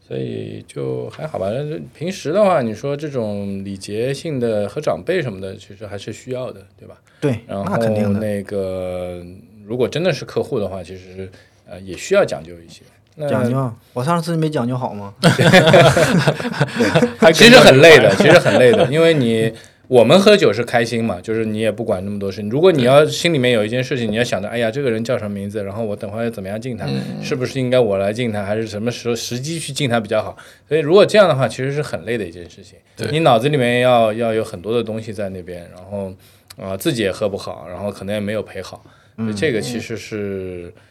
所以就还好吧。平时的话，你说这种礼节性的和长辈什么的，其实还是需要的，对吧？对，然后那肯定的。那个，如果真的是客户的话，其实呃也需要讲究一些。那讲究，我上次没讲究好吗？其实很累的，其实很累的，因为你我们喝酒是开心嘛，就是你也不管那么多事情。如果你要心里面有一件事情，你要想着，哎呀，这个人叫什么名字，然后我等会儿怎么样敬他，是不是应该我来敬他，还是什么时候时机去敬他比较好？所以如果这样的话，其实是很累的一件事情。你脑子里面要要有很多的东西在那边，然后啊、自己也喝不好，然后可能也没有陪好，所以这个其实是嗯。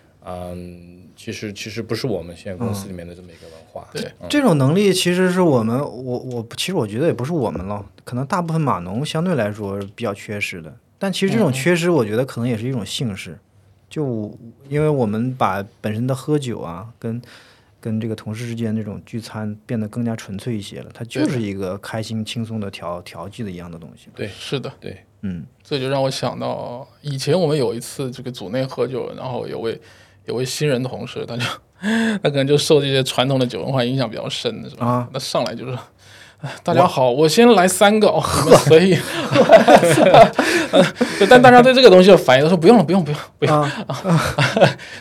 其实其实不是我们现在公司里面的这么一个文化，对嗯这种能力其实是我们，我我其实我觉得也不是我们了，可能大部分码农相对来说比较缺失的。但其实这种缺失，我觉得可能也是一种幸事，就因为我们把本身的喝酒啊，跟跟这个同事之间这种聚餐变得更加纯粹一些了，它就是一个开心轻松的调调剂的一样的东西。对是的，对，嗯这就让我想到以前我们有一次这个组内喝酒，然后有位有位新人同事，他就 他可能就受这些传统的酒文化影响比较深，是吧？啊那上来就是。哎 大家好，我先来三个哦，你们随意。对但大家对这个东西的反应都说不用了，不用，不用，不用。啊，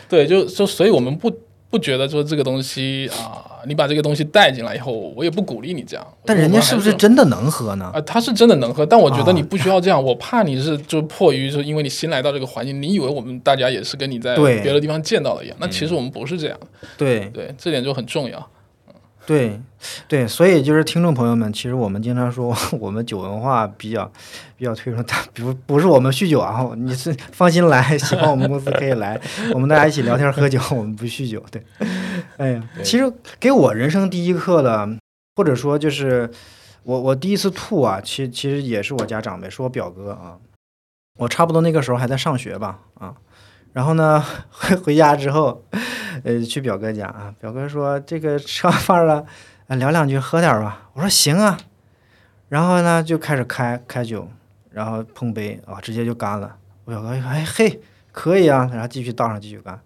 对，就就所以我们不不觉得说这个东西啊，你把这个东西带进来以后，我也不鼓励你这样。但人家是不是真的能喝呢？啊，他是真的能喝，但我觉得啊你不需要这样。我怕你是就迫于说，因为你新来到这个环境，你以为我们大家也是跟你在别的地方见到的一样，那其实我们不是这样。对，对，这点就很重要。对，对，所以就是听众朋友们，其实我们经常说 我们酒文化比较比较推崇，但不不是我们酗酒啊，你是放心来，喜欢我们公司可以来，我们大家一起聊天喝酒，我们不酗酒。对，哎呀，其实给我人生第一课的，或者说就是我我第一次吐啊，其其实也是我家长辈，是我表哥啊，我差不多那个时候还在上学吧啊，然后呢回 回家之后。呃，去表哥家啊，表哥说这个吃完饭了，啊，聊两句，喝点吧。我说行啊，然后呢就开始开开酒，然后碰杯啊，直接就干了。我表哥一看，哎嘿，可以啊，然后继续倒上继续干。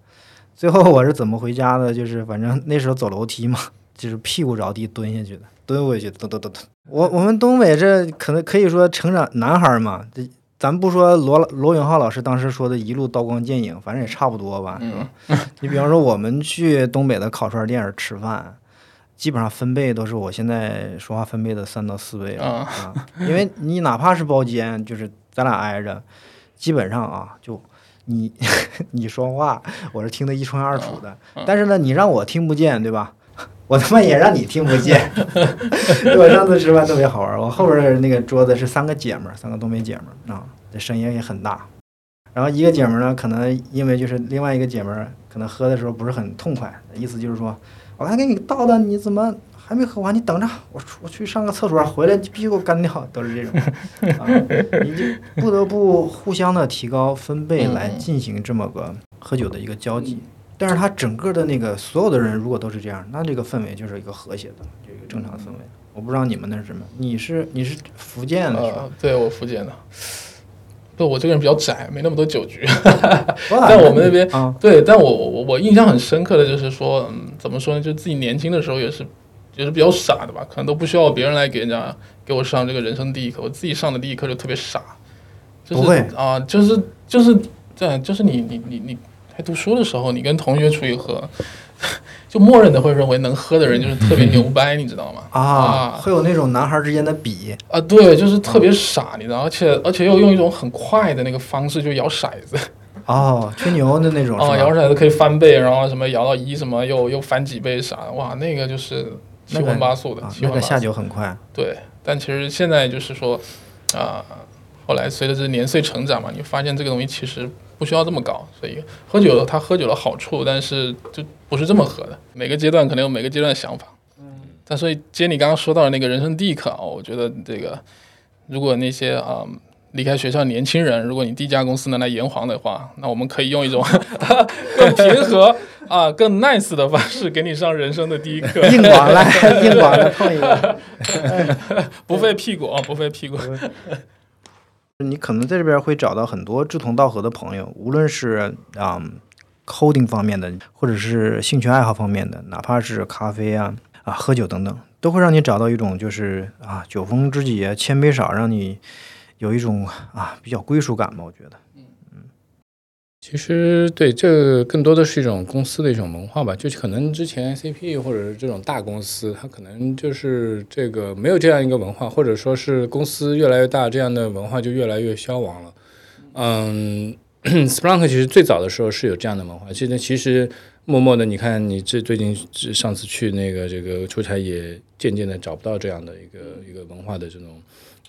最后我是怎么回家的？就是反正那时候走楼梯嘛，就是屁股着地蹲下去的，蹲回去，蹲蹲蹲蹲。我我们东北这可能可以说成长男孩嘛，这咱不说罗罗永浩老师当时说的一路刀光剑影，反正也差不多吧，是吧？你比方说我们去东北的烤串店儿吃饭，基本上分贝都是我现在说话分贝的三到四倍啊，因为你哪怕是包间，就是咱俩挨着，基本上啊就。你 你说话，我是听得一清二楚的，但是呢，你让我听不见，对吧？我他妈也让你听不见。我上次吃饭特别好玩，我后边儿那个桌子是三个姐们儿，三个东北姐们儿啊，这声音也很大。然后一个姐们儿呢，可能因为就是另外一个姐们儿可能喝的时候不是很痛快，意思就是说，我还给你倒的，你怎么还没喝完？你等着，我出我去上个厕所，回来必须给我干掉，都是这种。啊，你就不得不互相的提高分贝来进行这么个喝酒的一个交际。但是他整个的那个所有的人如果都是这样，那这个氛围就是一个和谐的，就一个正常的氛围。我不知道你们那是什么？你是你是福建的是吧呃？，对我福建的，不，我这个人比较窄，没那么多酒局。在在我们那边啊，对，但我我我印象很深刻的就是说，嗯，怎么说呢？就自己年轻的时候也是也是比较傻的吧，可能都不需要别人来给人家给我上这个人生第一课，我自己上的第一课就特别傻，就是啊，就是就是这样，就是你你你你还读书的时候，你跟同学出去喝，就默认的会认为能喝的人就是特别牛掰，你知道吗？啊，会有那种男孩之间的比啊，对，就是特别傻，你知道，而且而且又用一种很快的那个方式，就摇骰子，哦，吹牛的那种哦，摇骰子可以翻倍，然后什么摇到一，什么又又翻几倍啥的，哇，那个就是七荤八素的。那个下酒很快。对，但其实现在就是说，啊、后来随着这年岁成长嘛，你发现这个东西其实不需要这么搞，所以喝酒它喝酒的好处，但是就不是这么喝的。每个阶段可能有每个阶段的想法。嗯。但所以接你刚刚说到的那个人生第一课啊，我觉得这个如果那些啊。离开学校年轻人，如果你第一家公司能来炎黄的话，那我们可以用一种 更平和啊、更 nice 的方式给你上人生的第一课，硬广来，硬广来碰一个。不费屁股啊，不费屁股。你可能在这边会找到很多志同道合的朋友，无论是啊、嗯 coding 方面的，或者是兴趣爱好方面的，哪怕是咖啡啊啊喝酒等等，都会让你找到一种就是啊酒逢知己千杯少，让你有一种啊比较归属感吧。我觉得，其实对，这更多的是一种公司的一种文化吧，就可能之前 CP 或者是这种大公司，它可能就是这个没有这样一个文化，或者说是公司越来越大，这样的文化就越来越消亡了。嗯，Splunk 其实最早的时候是有这样的文化，其实其实默默的，你看你这最近上次去那个这个出差，也渐渐的找不到这样的一个一个文化的这种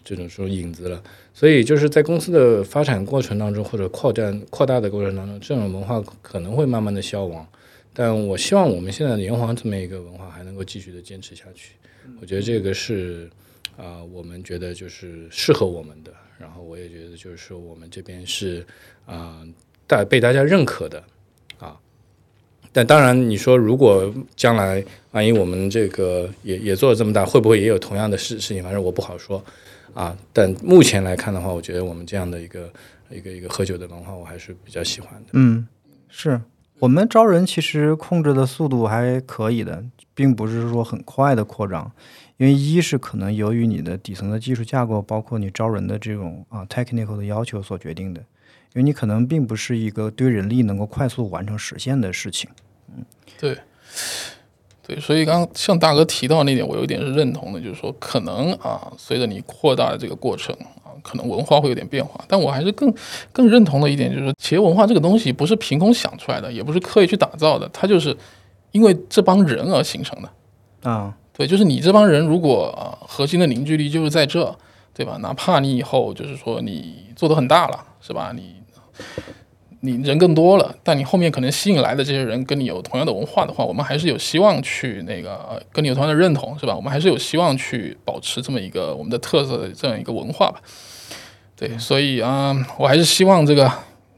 这种说影子了。所以就是在公司的发展过程当中，或者扩展扩大的过程当中，这种文化可能会慢慢的消亡。但我希望我们现在的炎黄这么一个文化还能够继续的坚持下去。我觉得这个是啊、我们觉得就是适合我们的，然后我也觉得就是说我们这边是啊大、被大家认可的啊。但当然，你说如果将来万一我们这个也也做了这么大，会不会也有同样的事事情？反正我不好说。啊，但目前来看的话，我觉得我们这样的一个一个一个喝酒的文化，我还是比较喜欢的。嗯，是。我们招人其实控制的速度还可以的，并不是说很快的扩张，因为一是可能由于你的底层的技术架构，包括你招人的这种啊 technical 的要求所决定的，因为你可能并不是一个对人力能够快速完成实现的事情。嗯。对，对，所以刚刚像大哥提到那点，我有一点是认同的，就是说可能啊，随着你扩大的这个过程啊，可能文化会有点变化，但我还是更更认同的一点就是说，企业文化这个东西不是凭空想出来的，也不是刻意去打造的，它就是因为这帮人而形成的。啊，对，就是你这帮人如果啊、核心的凝聚力就是在这，对吧？哪怕你以后就是说你做得很大了，是吧？你你人更多了，但你后面可能吸引来的这些人跟你有同样的文化的话，我们还是有希望去那个呃跟你有同样的认同，是吧？我们还是有希望去保持这么一个我们的特色的这样一个文化吧。对，所以啊、我还是希望这个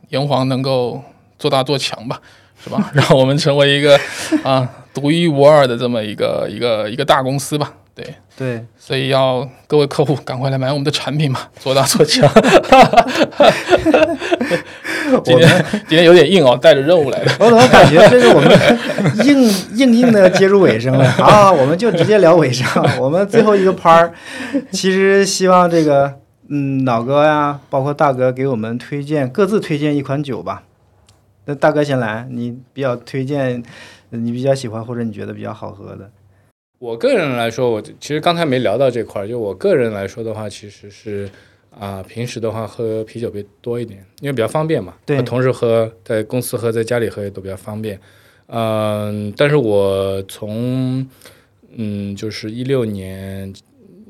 炎黄能够做大做强吧，是吧？让我们成为一个啊独一无二的这么一个 一个一个大公司吧。对，对，所以要各位客户赶快来买我们的产品嘛，做大做强。今天 今天有点硬哦，带着任务来的。我怎么感觉这是我们硬硬硬的接入尾声了啊？我们就直接聊尾声。我们最后一个拍儿，其实希望这个嗯老哥呀，包括大哥给我们推荐各自推荐一款酒吧。那大哥先来，你比较推荐，你比较喜欢或者你觉得比较好喝的。我个人来说，我其实刚才没聊到这块儿，就我个人来说的话，其实是啊、平时的话喝啤酒杯多一点，因为比较方便嘛。对同时喝，在公司喝，在家里喝也都比较方便。嗯、但是我从嗯，就是一六年，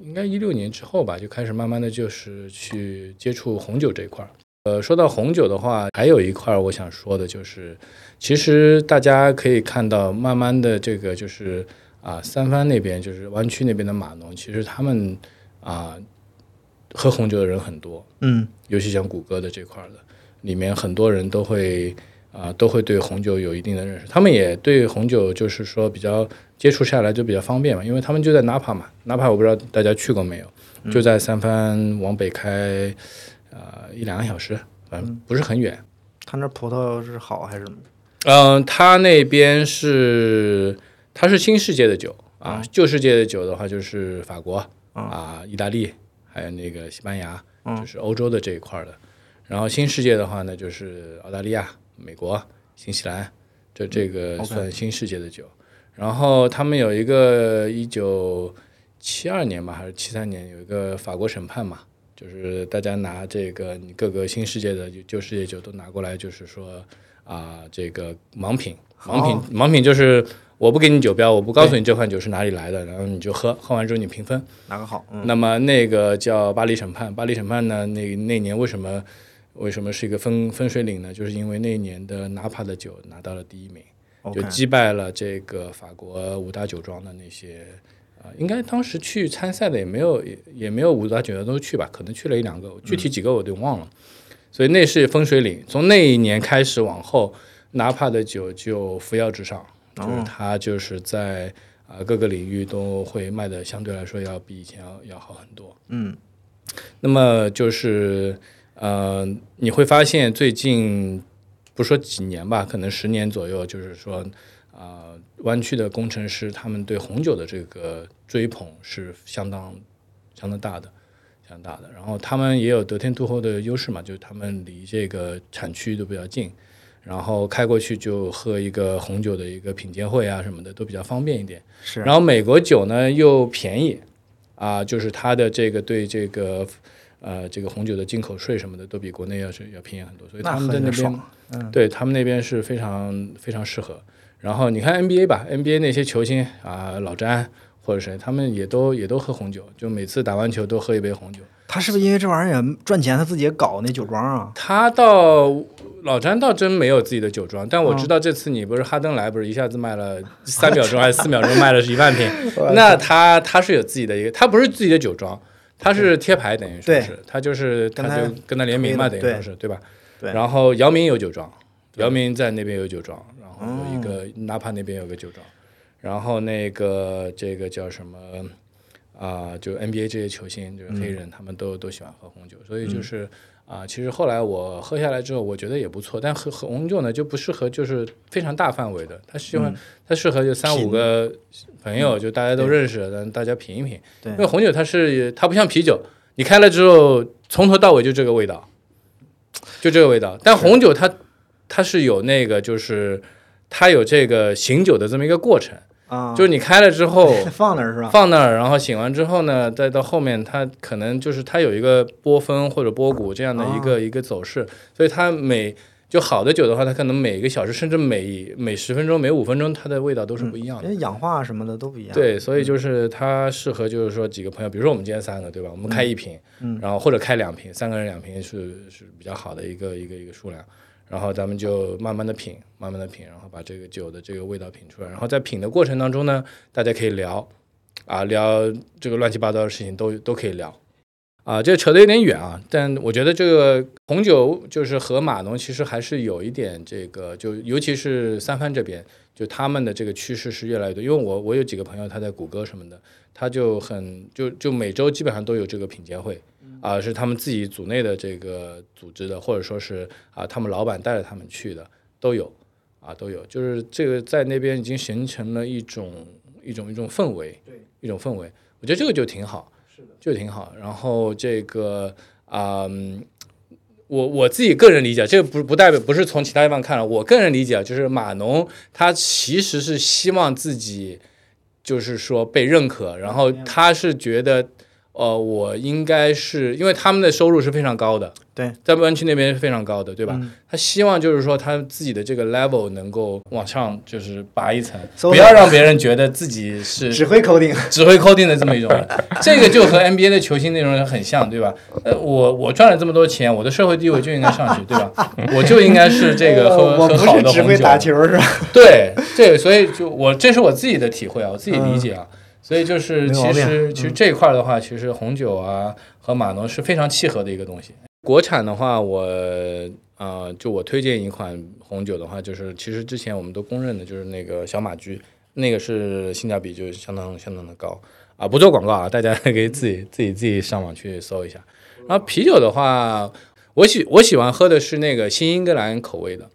应该一六年之后吧，就开始慢慢的就是去接触红酒这一块儿。呃，说到红酒的话，还有一块儿我想说的就是，其实大家可以看到，慢慢的这个就是啊，三藩那边就是湾区那边的码农，其实他们啊喝红酒的人很多，嗯。尤其像谷歌的这块儿的，里面很多人都会啊、都会对红酒有一定的认识，他们也对红酒就是说比较接触下来就比较方便嘛，因为他们就在纳帕嘛，纳帕我不知道大家去过没有，就在三藩往北开啊、一两个小时，反正不是很远。他那葡萄是好还是？嗯，他那边是它是新世界的酒啊，旧世界的酒的话就是法国啊、意大利，还有那个西班牙，就是欧洲的这一块儿的。然后新世界的话呢，就是澳大利亚、美国、新西兰，这这个算新世界的酒。然后他们有一个一九七二年吧，还是七三年，有一个法国审判嘛，就是大家拿这个你各个新世界的旧世界酒都拿过来，就是说啊、这个盲品，盲品，盲品就是我不给你酒标，我不告诉你这款酒是哪里来的，然后你就喝，喝完之后你评分。哪个好？嗯那么那个叫巴黎审判，巴黎审判呢，那那年为什么为什么是一个分分水岭呢？就是因为那一年的纳帕的酒拿到了第一名，就击败了这个法国五大酒庄的那些。啊、应该当时去参赛的也没有，也也没有五大酒庄都去吧，可能去了一两个，具体几个我都忘了。所以那是分水岭，从那一年开始往后，纳帕的酒就扶摇直上，就是它就是在啊、各个领域都会卖的相对来说要比以前要要好很多。嗯那么就是呃，你会发现最近不说几年吧，可能十年左右，就是说啊、湾区的工程师他们对红酒的这个追捧是相当相当大的。相当大的，然后他们也有得天独厚的优势嘛，就是他们离这个产区都比较近，然后开过去就喝一个红酒的一个品鉴会啊什么的都比较方便一点。是然后美国酒呢又便宜，啊，就是它的这个对这个呃这个红酒的进口税什么的都比国内要是要便宜很多，所以他们在那边对他们那边是非常非常适合。然后你看 NBA 吧，NBA 那些球星啊，老詹或者谁，他们也都也都喝红酒，就每次打完球都喝一杯红酒。他是不是因为这玩意儿也赚钱，他自己也搞那酒庄啊？他倒老詹倒真没有自己的酒庄，但我嗯知道这次你不是哈登来，不是一下子卖了三秒钟还是四秒钟卖了是一万瓶，那他他是有自己的一个，他不是自己的酒庄，他是贴牌，等于说是他就是跟他他就跟他联名嘛，等于说是对吧？对然后姚明有酒庄，姚明在那边有酒庄，然后有一哦个纳帕那边有个酒庄，然后那个这个叫什么？啊、就 NBA 这些球星，就是黑人，他们都都喜欢喝红酒，所以就是啊、其实后来我喝下来之后，我觉得也不错，但喝喝红酒呢就不适合就是非常大范围的，它喜欢、它适合就三五个朋友，就大家都认识，但大家品一品。对。因为红酒它是它不像啤酒，你开了之后从头到尾就这个味道，就这个味道。但红酒它它是有那个就是它有这个醒酒的这么一个过程，啊，就是你开了之后。放那儿是吧？放那儿，然后醒完之后呢，再到后面它可能就是它有一个波峰或者波谷这样的一个、一个走势，所以它每就好的酒的话，它可能每个小时甚至每每十分钟、每五分钟，它的味道都是不一样的。氧化什么的都不一样。对，所以就是它适合，就是说几个朋友，比如说我们今天三个，对吧？我们开一瓶，嗯然后或者开两瓶，三个人两瓶是是比较好的一个一个一个数量。然后咱们就慢慢的品，慢慢的品，然后把这个酒的这个味道品出来。然后在品的过程当中呢，大家可以聊，啊，聊这个乱七八糟的事情都都可以聊。啊，这扯得有点远啊，但我觉得这个红酒就是和码农其实还是有一点这个，就尤其是三藩这边，就他们的这个趋势是越来越多。因为我我有几个朋友他在谷歌什么的，他就很就就每周基本上都有这个品鉴会，啊，是他们自己组内的这个组织的，或者说是啊他们老板带着他们去的都有，啊都有，就是这个在那边已经形成了一种一种一种氛围，对，一种氛围，我觉得这个就挺好。是的就挺好。然后这个啊、嗯我我自己个人理解，这个不不代表不是从其他地方看了，我个人理解啊就是码农他其实是希望自己就是说被认可，然后他是觉得。呃，我应该是因为他们的收入是非常高的，对，在湾区那边是非常高的，对吧？嗯他希望就是说他自己的这个 level 能够往上，就是拔一层，不要让别人觉得自己是指挥 coding，指挥 coding 的这么一种人，这个就和 NBA 的球星那种人很像，对吧？呃，我我赚了这么多钱，我的社会地位就应该上去，对吧？我就应该是这个喝呃我不喝好的红酒。指挥打球是吧？对，这个所以就我这是我自己的体会啊，我自己理解啊。所以就是其实其实这一块的话，其实红酒啊和码农是非常契合的一个东西。国产的话，我啊、呃就我推荐一款红酒的话，就是其实之前我们都公认的就是那个小马驹，那个是性价比就相当相当的高啊。不做广告啊，大家可以自己自己自己上网去搜一下。然后啤酒的话，我喜我喜欢喝的是那个新英格兰口味的，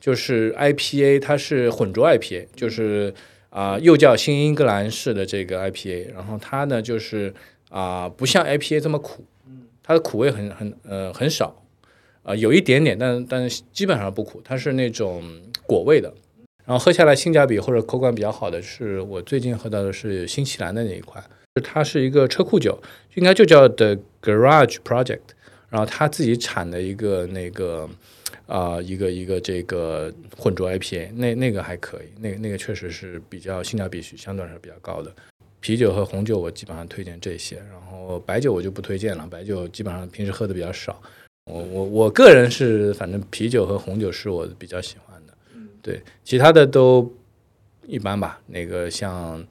就是 IPA，它是混浊 IPA，就是啊、又叫新英格兰式的这个 IPA，然后它呢就是啊、不像 IPA 这么苦，它的苦味很很呃很少，啊、有一点点，但但基本上不苦，它是那种果味的。然后喝下来性价比或者口感比较好的是我最近喝到的是新西兰的那一款，它是一个车库酒，应该就叫 The Garage Project，然后它自己产的一个那个啊、一个一个这个混浊 IPA，那那个还可以，那个那个确实是比较性价比是相对来说比较高的。啤酒和红酒我基本上推荐这些，然后白酒我就不推荐了，白酒基本上平时喝的比较少。我我我个人是反正啤酒和红酒是我比较喜欢的，对，其他的都一般吧。那个像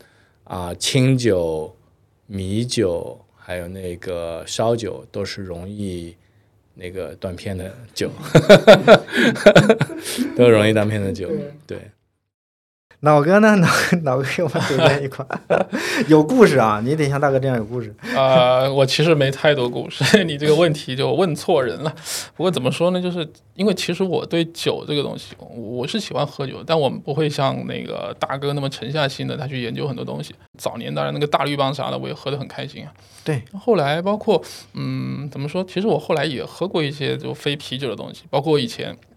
啊、清酒、米酒，还有那个烧酒，都是容易那个断片的酒，都容易断片的酒。对，脑哥呢？脑 脑哥给我们推荐一款，有故事啊！你得像大哥这样有故事。啊、我其实没太多故事，你这个问题就问错人了。不过怎么说呢，就是因为其实我对酒这个东西，我是喜欢喝酒，但我们不会像那个大哥那么沉下心的，他去研究很多东西。早年当然那个大绿棒啥的，我也喝得很开心啊。对，后来包括嗯，怎么说？其实我后来也喝过一些就非啤酒的东西，包括以前啊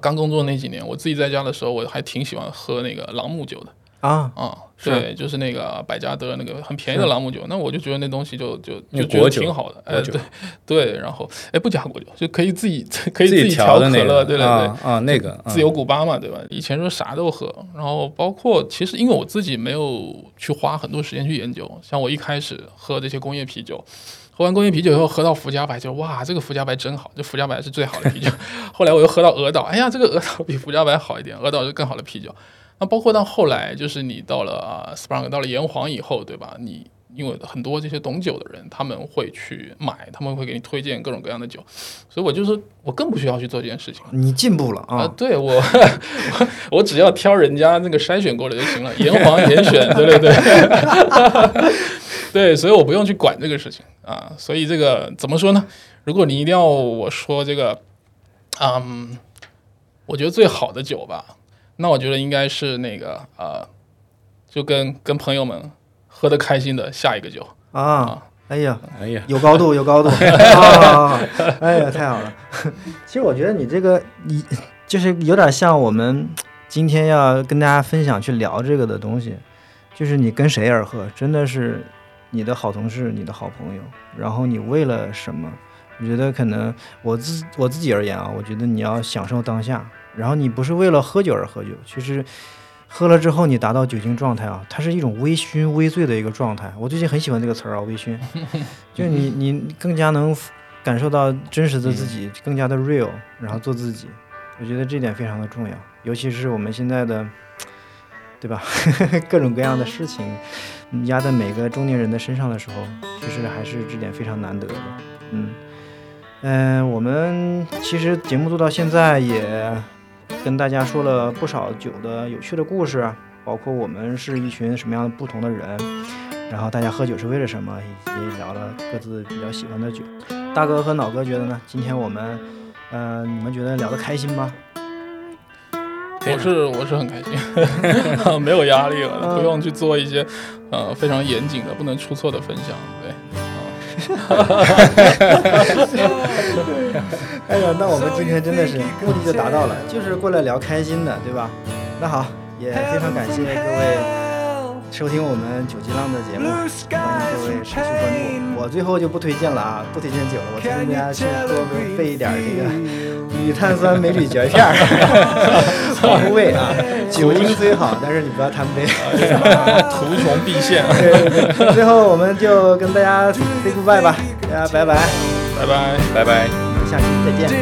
刚工作那几年，我自己在家的时候，我还挺喜欢喝那个朗姆酒的。啊，啊，是对，就是那个百加得那个很便宜的朗姆酒，那我就觉得那东西就就就觉得挺好的，哎，对对，然后哎不加果酒，就可以自己可以自己己调可乐，那个，对对对。啊啊，那个自由古巴嘛，对吧？以前说啥都喝，然后包括其实因为我自己没有去花很多时间去研究，像我一开始喝这些工业啤酒，喝完工业啤酒以后喝到福加白，就哇，这个福加白真好，这福加白是最好的啤酒。后来我又喝到鹅岛，哎呀，这个鹅岛比福加白好一点，鹅岛是更好的啤酒。那包括到后来，就是你到了啊 Sprung 到了炎黄以后，对吧？你因为很多这些懂酒的人，他们会去买，他们会给你推荐各种各样的酒，所以我就是我更不需要去做这件事情。你进步了啊，啊！对我，我 我只要挑人家那个筛选过的就行了，炎黄严选，对对对，对，所以我不用去管这个事情啊。所以这个怎么说呢？如果你一定要我说这个，嗯，我觉得最好的酒吧，那我觉得应该是那个呃，就跟跟朋友们喝的开心的下一个酒。啊，哎呀，哎呀，有高度，有高度 啊！哎呀，太好了。其实我觉得你这个，你就是有点像我们今天要跟大家分享去聊这个的东西，就是你跟谁而喝，真的是你的好同事、你的好朋友，然后你为了什么，我觉得可能我自我自己而言啊，我觉得你要享受当下，然后你不是为了喝酒而喝酒，其实喝了之后你达到酒精状态啊，它是一种微醺微醉的一个状态。我最近很喜欢这个词儿啊，微醺，就你你更加能感受到真实的自己，更加的 real，然后做自己。我觉得这点非常的重要，尤其是我们现在的，对吧？各种各样的事情压在每个中年人的身上的时候，其实还是这点非常难得的。嗯嗯、我们其实节目做到现在也跟大家说了不少酒的有趣的故事，包括我们是一群什么样的不同的人，然后大家喝酒是为了什么，以及聊了各自比较喜欢的酒。大哥和脑哥觉得呢？今天我们，呃，你们觉得聊得开心吗？我是我是很开心，没有压力了，不用去做一些呃非常严谨的、不能出错的分享，对。啊，哈哈哈哎呀，那我们今天真的是目的就达到了，就是过来聊开心的，对吧？那好，也非常感谢各位收听我们九级浪的节目，欢迎各位持续关注。我最后就不推荐了啊，不推荐酒了，我推荐大家去多备一点这个铝碳酸镁铝嚼片儿，防护胃啊。酒精虽好，但是你不要贪杯。图穷匕现，对对对，最后我们就跟大家 say goodbye 吧，大家拜拜，拜拜。拜拜。我们下期再见。